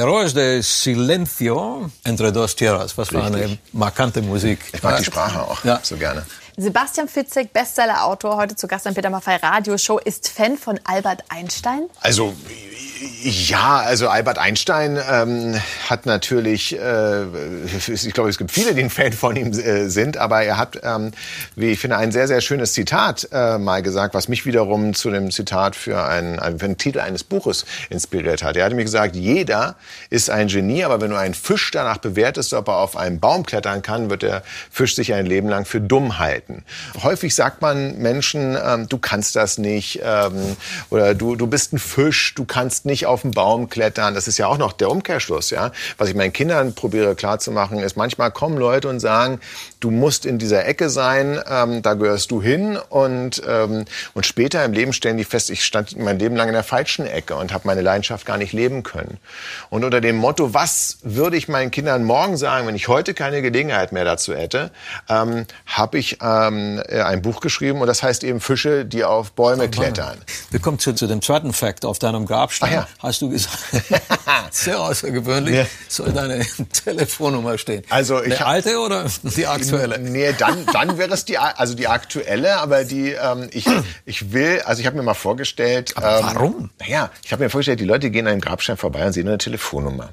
Heroes de Silencio entre dos tierras. Was für eine Richtig. markante Musik. Ich mag die Sprache auch Ja. so gerne. Sebastian Fitzek, Bestseller-Autor, heute zu Gast in Peter Maffei Radioshow, ist Fan von Albert Einstein. Also ja, also Albert Einstein ähm, hat natürlich, äh, ich glaube, es gibt viele, die ein Fan von ihm äh, sind, aber er hat, ähm, wie ich finde, ein sehr, sehr schönes Zitat äh, mal gesagt, was mich wiederum zu dem Zitat für einen, für einen Titel eines Buches inspiriert hat. Er hat mir gesagt, jeder ist ein Genie, aber wenn du einen Fisch danach bewertest, ob er auf einen Baum klettern kann, wird der Fisch sich ein Leben lang für dumm halten. Häufig sagt man Menschen, ähm, du kannst das nicht ähm, oder du, du bist ein Fisch, du kannst nicht auf den Baum klettern. Das ist ja auch noch der Umkehrschluss. Ja? Was ich meinen Kindern probiere klarzumachen, ist, manchmal kommen Leute und sagen, du musst in dieser Ecke sein, ähm, da gehörst du hin und, ähm, und später im Leben stellen die fest, ich stand mein Leben lang in der falschen Ecke und habe meine Leidenschaft gar nicht leben können. Und unter dem Motto, was würde ich meinen Kindern morgen sagen, wenn ich heute keine Gelegenheit mehr dazu hätte, ähm, habe ich ähm, äh, ein Buch geschrieben und das heißt eben Fische, die auf Bäume klettern. Wir kommen zu, zu dem zweiten Fakt. Auf deinem Grabstein Ah, ja. hast du gesagt, sehr außergewöhnlich, Ja. soll deine Telefonnummer stehen. Also ich hab- alte oder die aktuelle? Nee, dann, dann wäre es die, also die aktuelle, aber die, ähm, ich, ich will, also ich habe mir mal vorgestellt. Aber ähm, warum? Naja, ich habe mir vorgestellt, die Leute gehen an einem Grabstein vorbei und sehen eine Telefonnummer.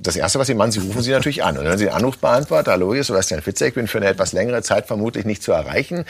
Das Erste, was sie machen, sie rufen sie natürlich an. Und wenn sie den Anruf beantworten, hallo, hier ist Sebastian Fitzek, ich bin für eine etwas längere Zeit vermutlich nicht zu erreichen,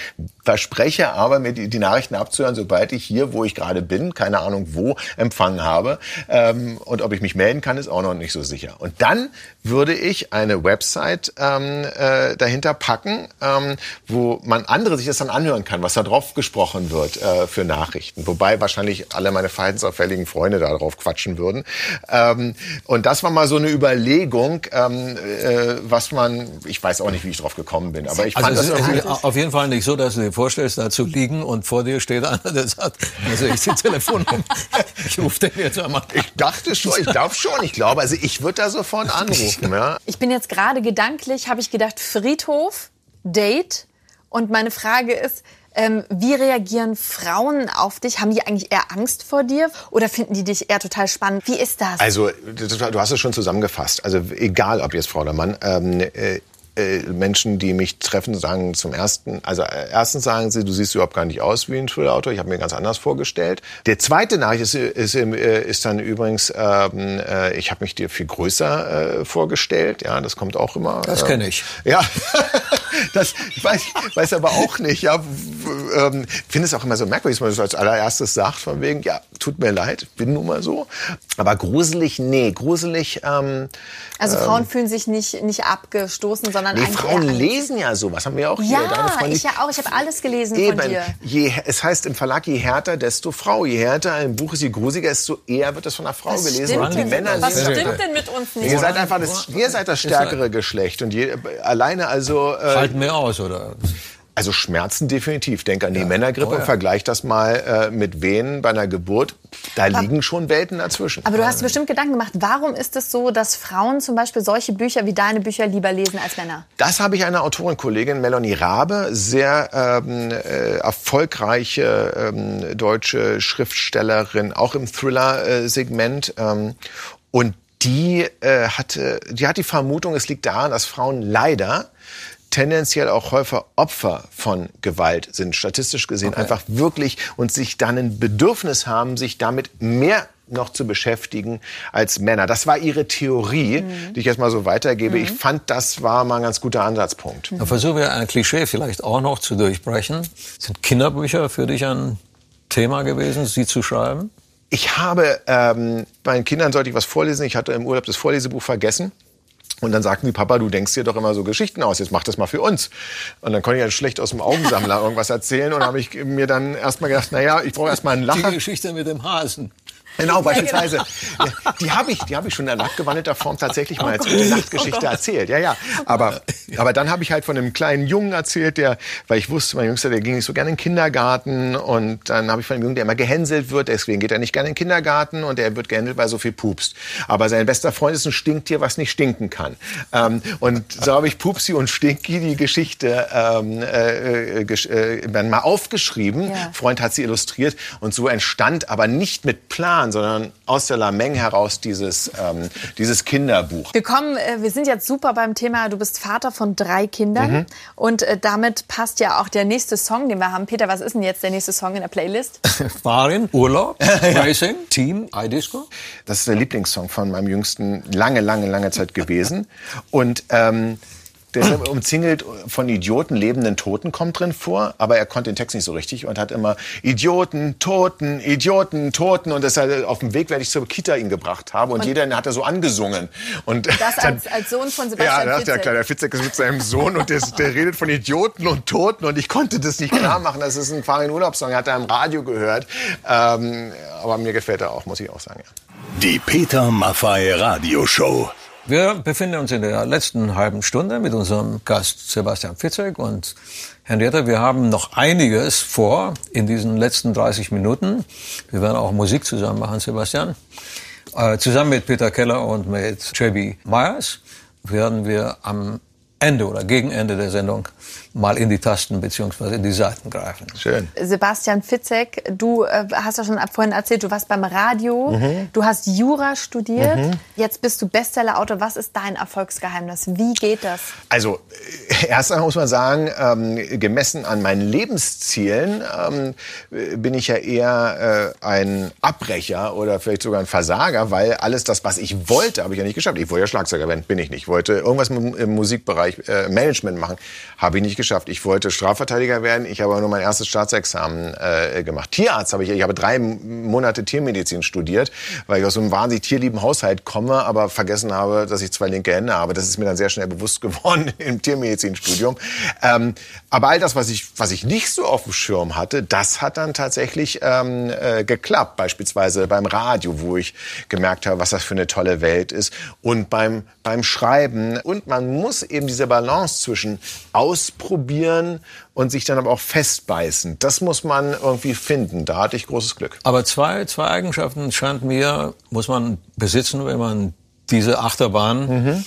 verspreche aber, mir die, die Nachrichten abzuhören, sobald ich hier, wo ich gerade bin, keine Ahnung wo, empfangen habe ähm, und ob ich mich melden kann, ist auch noch nicht so sicher. Und dann würde ich eine Website ähm, äh, dahinter packen, ähm, wo man andere sich das dann anhören kann, was da drauf gesprochen wird äh, für Nachrichten. Wobei wahrscheinlich alle meine verhaltensauffälligen Freunde da drauf quatschen würden. Ähm, und das war mal so eine Überlegung, ähm, äh, was man, ich weiß auch nicht, wie ich drauf gekommen bin, aber ich fand Also es das ist irgendwie... auf jeden Fall nicht so, dass du dir vorstellst, da zu liegen und vor dir steht einer, der sagt, also ich die Telefonnummer, ich rufe den jetzt einmal. Ich dachte schon, ich glaube schon, ich glaube, also ich würde da sofort anrufen, ja. Ich bin jetzt gerade gedanklich, habe ich gedacht, Friedhof, Date. Und meine Frage ist, ähm, wie reagieren Frauen auf dich? Haben die eigentlich eher Angst vor dir oder finden die dich eher total spannend? Wie ist das? Also, du hast es schon zusammengefasst. Also, egal ob jetzt Frau oder Mann, ähm, äh, Menschen, die mich treffen, sagen zum ersten, also äh, erstens sagen sie, du siehst überhaupt gar nicht aus wie ein Thriller-Autor, ich habe mir ganz anders vorgestellt. Der zweite Nachricht ist, ist, äh, ist dann übrigens, ähm, äh, ich habe mich dir viel größer äh, vorgestellt, ja, das kommt auch immer. Das ähm, kenne ich. Ja, das weiß, weiß aber auch nicht. Ja, ähm, finde es auch immer so merkwürdig, dass man das als allererstes sagt, von wegen, ja, tut mir leid, bin nun mal so. Aber gruselig, nee, gruselig. Ähm, also Frauen fühlen sich nicht, nicht abgestoßen, sondern nee, Frauen lesen ja sowas, haben wir auch hier. Deine Ja, Freundin- ich ja auch. Ich habe alles gelesen Eben, von dir. je, es heißt im Verlag, je härter, desto Frau. Je härter ein Buch ist, je grusiger, desto eher wird es von einer Frau Was gelesen. stimmt, Und die Männer was lesen stimmt denn mit uns nicht? Ihr seid einfach das, ihr seid das stärkere Geschlecht und je, alleine also äh, Halten wir aus, oder? Also Schmerzen definitiv. Denk an die Männergrippe Oh ja. und vergleich das mal äh, mit Venen bei einer Geburt. Da liegen schon Welten dazwischen. Aber du hast dir bestimmt Gedanken gemacht, warum ist es so, dass Frauen zum Beispiel solche Bücher wie deine Bücher lieber lesen als Männer? Das habe ich einer Autorenkollegin, Melanie Rabe, sehr ähm, äh, erfolgreiche ähm, deutsche Schriftstellerin, auch im Thriller-Segment. Ähm, und die, äh, hatte, die hat die Vermutung, es liegt daran, dass Frauen leider tendenziell auch häufiger Opfer von Gewalt sind, statistisch gesehen einfach wirklich und sich dann ein Bedürfnis haben, sich damit mehr noch zu beschäftigen als Männer. Das war ihre Theorie, die ich jetzt mal so weitergebe. Ich fand, das war mal ein ganz guter Ansatzpunkt. Da versuchen wir ein Klischee vielleicht auch noch zu durchbrechen. Sind Kinderbücher für dich ein Thema gewesen, sie zu schreiben? Ich habe ähm, meinen Kindern sollte ich was vorlesen. Ich hatte im Urlaub das Vorlesebuch vergessen. Und dann sagten die, Papa, du denkst dir doch immer so Geschichten aus, jetzt mach das mal für uns. Und dann konnte ich ja schlecht aus dem Augensammler irgendwas erzählen. Und habe ich mir dann erstmal gedacht, na ja, ich brauche erstmal einen Die Lacher. Geschichte mit dem Hasen. Genau, beispielsweise. Ja, die habe ich, die habe ich schon in abgewandelter Form tatsächlich mal als gute Nachtgeschichte erzählt. Ja, ja. Aber, aber dann habe ich halt von einem kleinen Jungen erzählt, der, weil ich wusste, mein Jüngster, der ging nicht so gerne in den Kindergarten. Und dann habe ich von einem Jungen, der immer gehänselt wird, deswegen geht er nicht gerne in den Kindergarten und der wird gehänselt, weil er so viel pupst. Aber sein bester Freund ist ein Stinktier, was nicht stinken kann. Ähm, und so habe ich Pupsi und Stinky die Geschichte ähm, äh, äh, gesch- äh, mal aufgeschrieben. Ja. Freund hat sie illustriert und so entstand aber nicht mit Plan, sondern aus der Lameng heraus dieses, ähm, dieses Kinderbuch. Wir kommen, äh, wir sind jetzt super beim Thema, du bist Vater von drei Kindern Mhm. und äh, damit passt ja auch der nächste Song, den wir haben. Peter, was ist denn jetzt der nächste Song in der Playlist? Farin, Urlaub, Racing, Team, iDisco. Das ist der Lieblingssong von meinem Jüngsten lange, lange, lange Zeit gewesen. Und ähm, der ist umzingelt von Idioten, lebenden Toten kommt drin vor, aber er konnte den Text nicht so richtig und hat immer Idioten, Toten, Idioten, Toten und das halt auf dem Weg, wenn ich zur Kita ihn gebracht habe und, jeder hat er so angesungen. Und Das dann- als, als Sohn von Ja, Sebastian da ist der Fitzek. kleine Fitzek ist mit seinem Sohn und der, der redet von Idioten und Toten und ich konnte das nicht klar machen. Das ist ein Farin Urlaubssong, hat er im Radio gehört. Ähm, aber mir gefällt er auch, muss ich auch sagen. Ja. Die Peter Maffay Radioshow. Wir befinden uns in der letzten halben Stunde mit unserem Gast Sebastian Fitzek und Henriette. Wir haben noch einiges vor in diesen letzten 30 Minuten. Wir werden auch Musik zusammen machen, Sebastian. Äh, zusammen mit Peter Keller und mit JB Myers werden wir am Ende oder gegen Ende der Sendung mal in die Tasten beziehungsweise in die Seiten greifen. Schön. Sebastian Fitzek, du äh, hast ja schon ab- vorhin erzählt, du warst beim Radio, Mhm. du hast Jura studiert, jetzt bist du Bestsellerautor. Was ist dein Erfolgsgeheimnis? Wie geht das? Also äh, erst einmal muss man sagen, ähm, gemessen an meinen Lebenszielen ähm, äh, bin ich ja eher äh, ein Abbrecher oder vielleicht sogar ein Versager, weil alles das, was ich wollte, habe ich ja nicht geschafft. Ich wollte ja Schlagzeuger werden, bin ich nicht. Ich wollte irgendwas im, Musikbereich Bereich äh, Management machen. Habe ich nicht geschafft. Ich wollte Strafverteidiger werden. Ich habe nur mein erstes Staatsexamen äh, gemacht. Tierarzt habe ich. Ich habe drei Monate Tiermedizin studiert, weil ich aus einem wahnsinnig tierlieben Haushalt komme, aber vergessen habe, dass ich zwei linke Hände habe. Das ist mir dann sehr schnell bewusst geworden im Tiermedizinstudium. Ähm, aber all das, was ich, was ich nicht so auf dem Schirm hatte, das hat dann tatsächlich ähm, äh, geklappt. Beispielsweise beim Radio, wo ich gemerkt habe, was das für eine tolle Welt ist. Und beim, beim Schreiben. Und man muss eben diese Balance zwischen ausprobieren und sich dann aber auch festbeißen. Das muss man irgendwie finden. Da hatte ich großes Glück. Aber zwei, zwei Eigenschaften scheint mir, muss man besitzen, wenn man diese Achterbahn Mhm.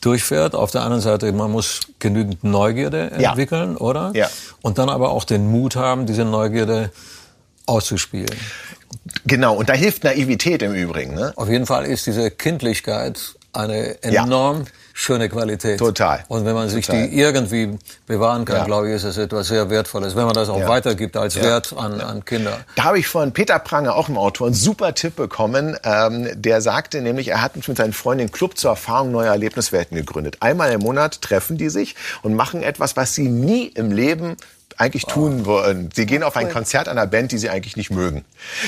durchfährt. Auf der anderen Seite, man muss genügend Neugierde Ja. entwickeln, oder? Ja. Und dann aber auch den Mut haben, diese Neugierde auszuspielen. Genau, und da hilft Naivität im Übrigen. Ne? Auf jeden Fall ist diese Kindlichkeit eine Ja. Schöne Qualität. Total. Und wenn man sich Total. die irgendwie bewahren kann, Ja. glaube ich, ist es etwas sehr Wertvolles, wenn man das auch Ja. weitergibt als Ja. Wert an, an Kinder. Da habe ich von Peter Pranger, auch im Autor, einen super Tipp bekommen. Ähm, der sagte nämlich, er hat mit seinen Freunden den Club zur Erfahrung neuer Erlebniswelten gegründet. Einmal im Monat treffen die sich und machen etwas, was sie nie im Leben eigentlich tun wollen. Sie gehen auf ein Konzert einer Band, die sie eigentlich nicht mögen.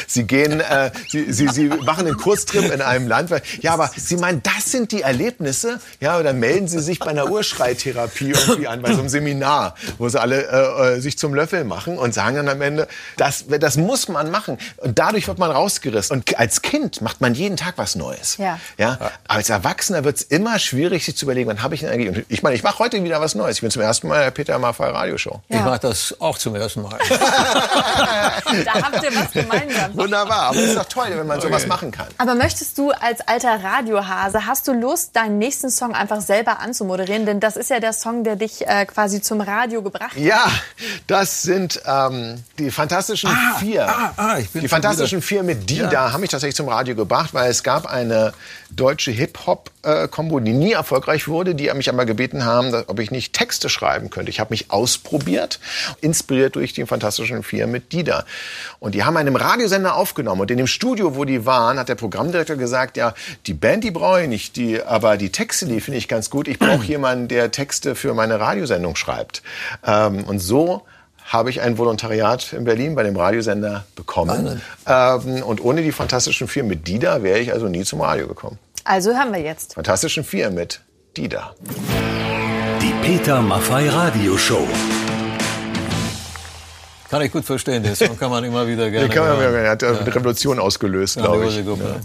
Sie gehen, äh, sie, sie, sie machen einen Kurztrip in einem Land. weil- Ja, aber Sie meinen, das sind die Erlebnisse? Ja, oder melden Sie sich bei einer Urschreitherapie irgendwie an, bei so einem Seminar, wo sie alle äh, äh, sich zum Löffel machen und sagen dann am Ende, das, das muss man machen. Und dadurch wird man rausgerissen. Und als Kind macht man jeden Tag was Neues. Ja. Ja? Als Erwachsener wird es immer schwierig, sich zu überlegen, wann habe ich denn eigentlich... Und ich meine, ich mache heute wieder was Neues. Ich bin zum ersten Mal in der Peter Maffay Radioshow. Ich mache das auch zum ersten Mal. Da habt ihr was gemeinsam. Wunderbar, aber es ist doch toll, wenn man sowas machen kann. Aber möchtest du als alter Radiohase, hast du Lust, deinen nächsten Song einfach selber anzumoderieren? Denn das ist ja der Song, der dich äh, quasi zum Radio gebracht hat. Ja, das sind ähm, die Fantastischen Vier. ah, ah, ich bin die Fantastischen Vier mit die da haben mich tatsächlich zum Radio gebracht, weil es gab eine deutsche Hip-Hop-Kombo, die nie erfolgreich wurde, die mich einmal gebeten haben, ob ich nicht Texte schreiben könnte. Ich habe mich ausprobiert, inspiriert durch die Fantastischen Vier mit Dida. Und die haben einen Radiosender aufgenommen. Und in dem Studio, wo die waren, hat der Programmdirektor gesagt, ja, die Band, die brauche ich nicht, die, aber die Texte, die finde ich ganz gut. Ich brauche jemanden, der Texte für meine Radiosendung schreibt. Ähm, und so habe ich ein Volontariat in Berlin bei dem Radiosender bekommen. Ähm, und ohne die Fantastischen Vier mit Dida wäre ich also nie zum Radio gekommen. Also hören wir jetzt. Fantastischen Vier mit Dida. Die Peter Maffay Radioshow. Kann ich gut verstehen, den Song kann man immer wieder gerne Den kann man, hören. er hat eine Revolution ausgelöst, Ja, glaube die ich. Gruppe. Ja.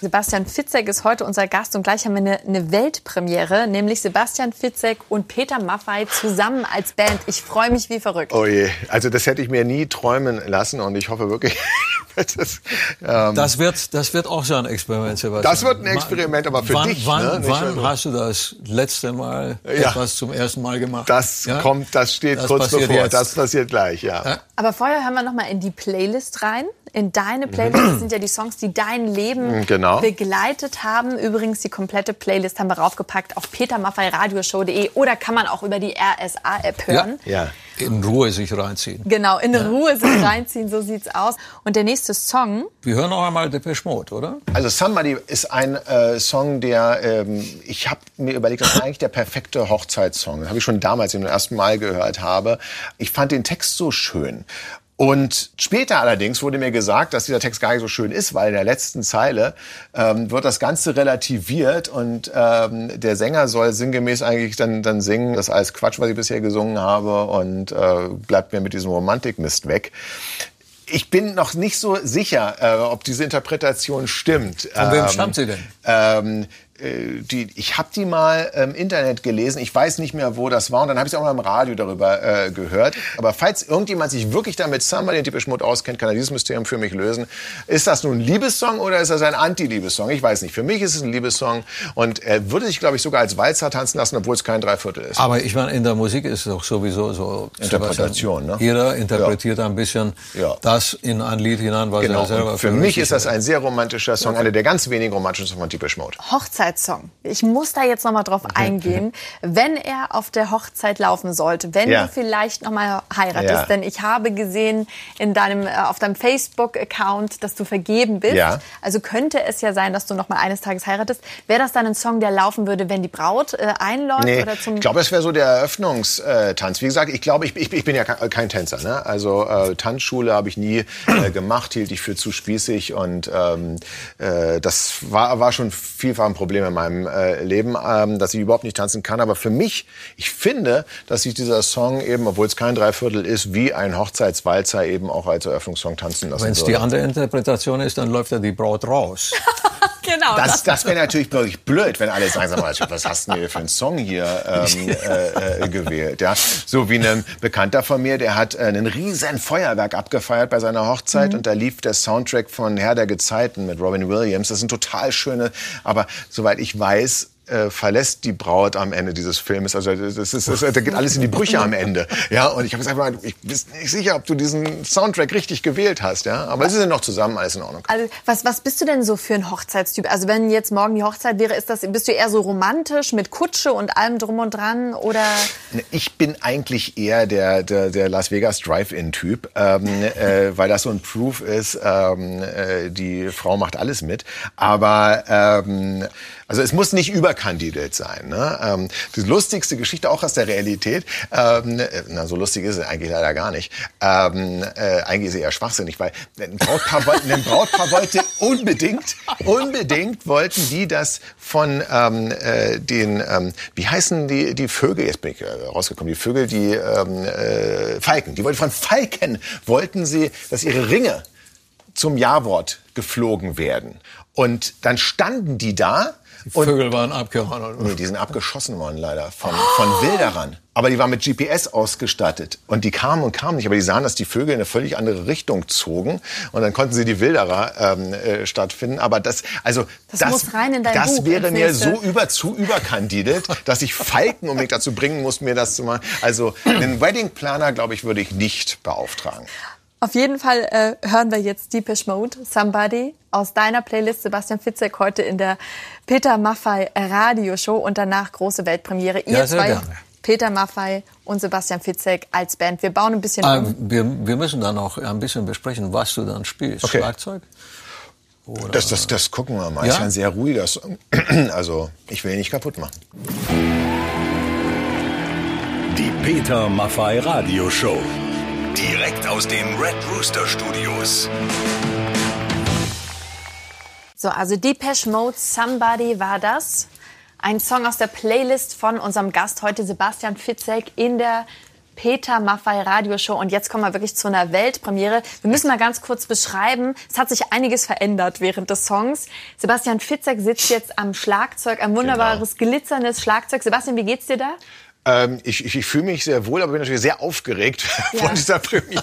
Sebastian Fitzek ist heute unser Gast und gleich haben wir eine, eine Weltpremiere, nämlich Sebastian Fitzek und Peter Maffay zusammen als Band. Ich freue mich wie verrückt. Oh je, also das hätte ich mir nie träumen lassen und ich hoffe wirklich, das, ähm, Das wird, das wird auch so ein Experiment, Sebastian. Das wird ein Experiment, aber für wann, dich, Wann, ne? Nicht wann für- hast du das letzte Mal Ja. etwas zum ersten Mal gemacht? das Ja? kommt, das steht Das kurz bevor. jetzt. Das passiert gleich, ja. Aber vorher hören wir noch mal in die Playlist rein. In deine Playlist sind ja die Songs, die dein Leben Genau. Begleitet haben. Übrigens, die komplette Playlist haben wir raufgepackt auf petermaffeiradioshow.de oder kann man auch über die RSA-App hören. Ja. In Ruhe sich reinziehen. Genau, in Ruhe sich reinziehen, so sieht's aus. Und der nächste Song, Wir hören noch einmal Depeche Mode, oder? Also Somebody ist ein äh, Song, der ähm, ich habe mir überlegt, das ist eigentlich der perfekte Hochzeitssong. Das habe ich schon damals im ersten Mal gehört habe. Ich fand den Text so schön. Und später allerdings wurde mir gesagt, dass dieser Text gar nicht so schön ist, weil in der letzten Zeile ähm, wird das Ganze relativiert und ähm, der Sänger soll sinngemäß eigentlich dann, dann singen, das ist alles Quatsch, was ich bisher gesungen habe und äh, bleibt mir mit diesem Romantikmist weg. Ich bin noch nicht so sicher, äh, ob diese Interpretation stimmt. Von wem stammt sie denn? Ähm, äh, die, ich habe die mal im Internet gelesen. Ich weiß nicht mehr, wo das war. Und dann habe ich auch mal im Radio darüber äh, gehört. Aber falls irgendjemand sich wirklich damit Somebody und Depeche Mode auskennt, kann er dieses Mysterium für mich lösen. Ist das nun ein Liebessong oder ist das ein Anti-Liebessong? Ich weiß nicht. Für mich ist es ein Liebessong. Und er würde sich, glaube ich, sogar als Walzer tanzen lassen, obwohl es kein Dreiviertel ist. Aber ich meine, in der Musik ist es doch sowieso so. Interpretation, ne? Jeder interpretiert ein bisschen Ja. das in ein Lied hinein, was Genau. er selber Und für mich ist das ein sehr romantischer Song, einer der ganz wenigen romantischen Songs von Depeche Mode. Hochzeitssong. Hochzeitssong. Ich muss da jetzt noch mal drauf eingehen. Wenn er auf der Hochzeit laufen sollte, wenn Ja. du vielleicht noch mal heiratest, Ja. denn ich habe gesehen in deinem äh, auf deinem Facebook-Account, dass du vergeben bist. Ja. Also könnte es ja sein, dass du noch mal eines Tages heiratest. Wäre das dann ein Song, der laufen würde, wenn die Braut äh, einläuft Nee, oder zum ich glaube, das wäre so der Eröffnungstanz. Wie gesagt, ich glaube, ich, ich, ich bin ja ke- kein Tänzer. Ne? Also äh, Tanzschule habe ich nie äh, gemacht, hielt ich für zu spießig und ähm, äh, das war, war schon vielfach ein Problem in meinem äh, Leben, ähm, dass ich überhaupt nicht tanzen kann. Aber für mich, ich finde, dass sich dieser Song eben, obwohl es kein Dreiviertel ist, wie ein Hochzeitswalzer eben auch als Eröffnungssong tanzen lassen Wenn es die andere Interpretation ist, dann läuft ja die Braut raus. Genau. Das, das wäre natürlich wirklich blöd, wenn alle sagen, was hast du denn für einen Song hier ähm, äh, äh, gewählt? Ja? So wie ein Bekannter von mir, der hat äh, einen riesen Feuerwerk abgefeiert bei seiner Hochzeit und da lief der Soundtrack von Herr der Gezeiten mit Robin Williams. Das sind total schöne, aber soweit ich weiß, äh, verlässt die Braut am Ende dieses Filmes. Also das ist, das, da geht alles in die Brüche am Ende. Ja, und ich habe gesagt, ich bin nicht sicher, ob du diesen Soundtrack richtig gewählt hast. Ja, aber sie sind noch zusammen, alles in Ordnung. Also, was, was bist du denn so für ein Hochzeitstyp? Also, wenn jetzt morgen die Hochzeit wäre, ist das, bist du eher so romantisch mit Kutsche und allem drum und dran oder? Ich bin eigentlich eher der, der, der Las Vegas Drive-In-Typ, ähm, äh, weil das so ein Proof ist, ähm, äh, die Frau macht alles mit. Aber ähm, also es muss nicht überkandidelt sein. Ne? Ähm, die lustigste Geschichte auch aus der Realität, ähm, äh, na so lustig ist es eigentlich leider gar nicht. Ähm, äh, eigentlich ist es eher schwachsinnig, weil ein Brautpaar, wollte, ein Brautpaar wollte unbedingt, unbedingt wollten die das von ähm, äh, den, ähm, wie heißen die, die Vögel, jetzt bin ich äh, rausgekommen, die Vögel, die ähm, äh, Falken, die wollten von Falken, wollten sie, dass ihre Ringe zum Ja-Wort geflogen werden. Und dann standen die da und Vögel waren abgehauen. Nee, die sind abgeschossen worden leider von, von Wilderern. Aber die waren mit GPS ausgestattet. Und die kamen und kamen nicht. Aber die sahen, dass die Vögel in eine völlig andere Richtung zogen. Und dann konnten sie die Wilderer ähm, äh, stattfinden. Aber das, also Das muss rein in dein das Buch, wäre mir so über zu überkandidelt, dass ich Falken, um mich dazu bringen muss, mir das zu machen. Also einen Wedding Planner, glaube ich, würde ich nicht beauftragen. Auf jeden Fall äh, hören wir jetzt Deepish Mode, Somebody, aus deiner Playlist Sebastian Fitzek heute in der Peter Maffei Radioshow und danach große Weltpremiere. Ihr Ja, sehr zwei, gerne. Peter Maffei und Sebastian Fitzek als Band. Wir bauen ein bisschen Ah, um. wir, wir müssen dann noch ein bisschen besprechen, was du dann spielst. Okay. Schlagzeug? Das, das, das gucken wir mal. Ja? Ist ja ein sehr ruhiger Song. Also ich will ihn nicht kaputt machen. Die Peter Maffei Radioshow. Aus den Red Rooster Studios. So, also Depeche Mode, Somebody war das. Ein Song aus der Playlist von unserem Gast heute, Sebastian Fitzek, in der Peter Maffei Radioshow. Und jetzt kommen wir wirklich zu einer Weltpremiere. Wir müssen mal ganz kurz beschreiben. Es hat sich einiges verändert während des Songs. Sebastian Fitzek sitzt jetzt am Schlagzeug, ein wunderbares, glitzerndes Schlagzeug. Sebastian, wie geht's dir da? Ähm, ich ich, ich fühle mich sehr wohl, aber bin natürlich sehr aufgeregt Ja. von dieser Premiere.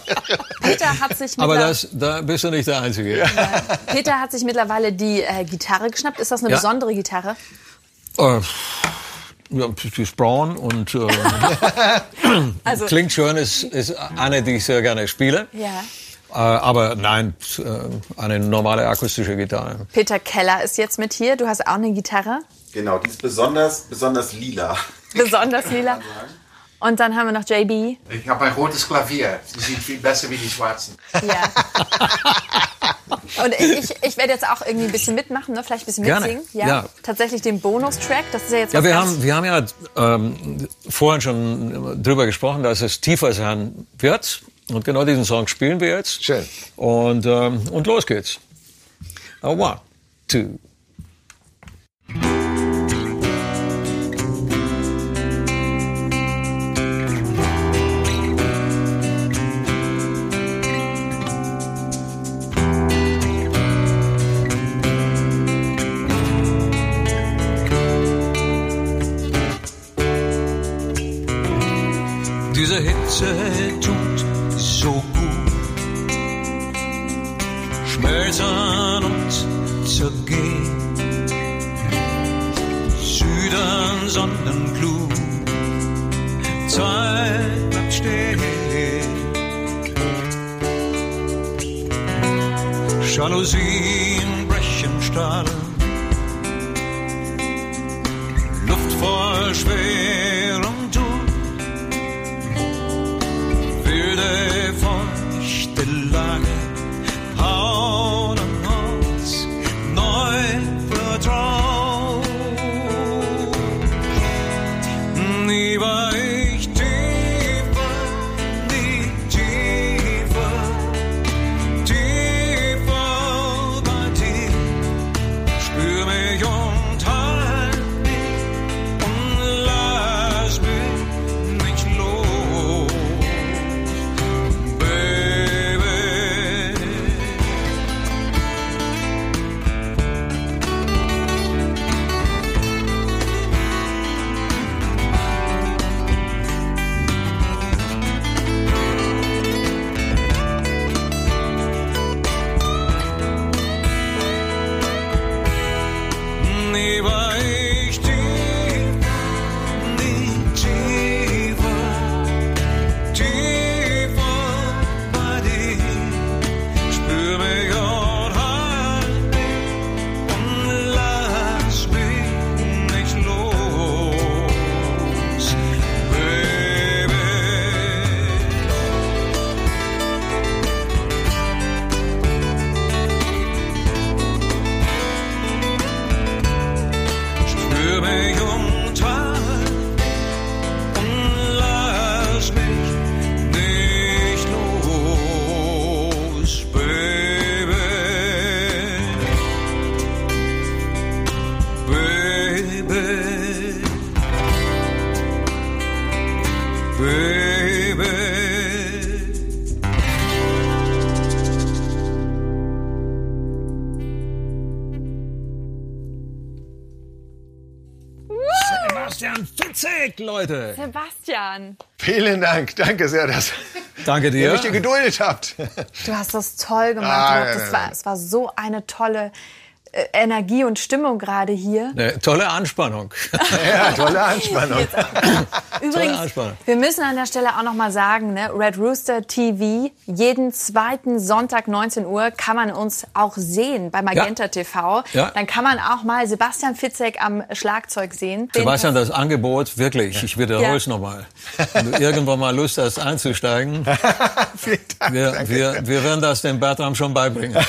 Peter hat sich Aber das, da bist du nicht der Einzige. Peter hat sich mittlerweile die äh, Gitarre geschnappt. Ist das eine Ja. besondere Gitarre? Äh, ja, die ist braun und äh, Also, klingt schön, ist, ist eine, die ich sehr gerne spiele. ja. Äh, aber nein, äh, eine normale akustische Gitarre. Peter Keller ist jetzt mit hier. Du hast auch eine Gitarre. Genau, die ist besonders, besonders lila. Besonders lila. Und dann haben wir noch JB. Ich habe ein rotes Klavier. Sie sind viel besser wie die schwarzen. Ja. Und ich, ich werde jetzt auch irgendwie ein bisschen mitmachen, ne? vielleicht ein bisschen Gerne, mitsingen. Ja. ja. Tatsächlich den Bonustrack. Das ist ja jetzt Ja, wir haben, wir haben ja ähm, vorhin schon drüber gesprochen, dass es tiefer sein wird. Und genau diesen Song spielen wir jetzt. Schön. Und, ähm, und los geht's. Uh, one, two. Hitze tut so gut. Schmelzen und zergehen. Süden Sonnenglut. Zeit bleibt stehen. Jalousien brechen Stahl. voll schwerem Wilde, feuchte Lage, Hauen am Haus, neu vertraut. Sebastian Fitzek, Leute. Sebastian, Vielen Dank, danke sehr, dass Danke ihr dir. mich hier geduldet habt. du hast das toll gemacht. Ah, das nein, war, es war so eine tolle Energie und Stimmung gerade hier. Eine tolle Anspannung. Ja, tolle Anspannung. Übrigens, Anspannung. wir müssen an der Stelle auch noch mal sagen, ne, Red Rooster TV, jeden zweiten Sonntag 19 Uhr kann man uns auch sehen bei Magenta TV. Ja. Dann kann man auch mal Sebastian Fitzek am Schlagzeug sehen. Sebastian, das Angebot, wirklich, ich wiederhole Ja. es nochmal. Wenn du irgendwann mal Lust hast einzusteigen, Vielen Dank. wir, wir, wir werden das dem Bertram schon beibringen.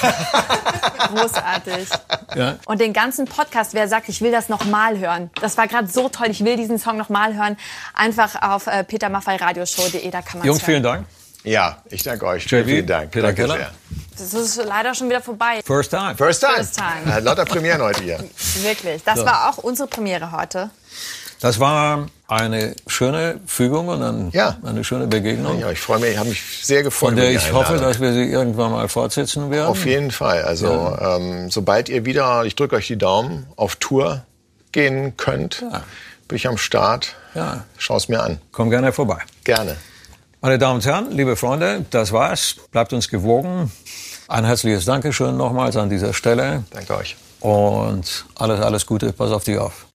Großartig. Ja. Und den ganzen Podcast, wer sagt, ich will das nochmal hören. Das war gerade so toll, ich will diesen Song nochmal hören. Einfach auf äh, petermaffeiradioshow.de, da kann man Jungs, vielen Dank. Ja, ich danke euch. JB, vielen Dank. Peter danke Keller. sehr. Das ist leider schon wieder vorbei. First time. First time. First time. Lauter Premieren heute hier. Wirklich. Das war auch unsere Premiere heute. Das war eine schöne Fügung und ein, Ja. eine schöne Begegnung, Ja, ich freue mich, ich habe mich sehr gefreut. von der die ich hoffe, dass wir sie irgendwann mal fortsetzen werden. Auf jeden Fall. Also ähm, sobald ihr wieder, ich drücke euch die Daumen, auf Tour gehen könnt, Ja. bin ich am Start. Ja. Schau's mir an. Komm gerne vorbei. Gerne. Meine Damen und Herren, liebe Freunde, das war's. Bleibt uns gewogen. Ein herzliches Dankeschön nochmals an dieser Stelle Danke euch. und alles, alles Gute. Pass auf dich auf.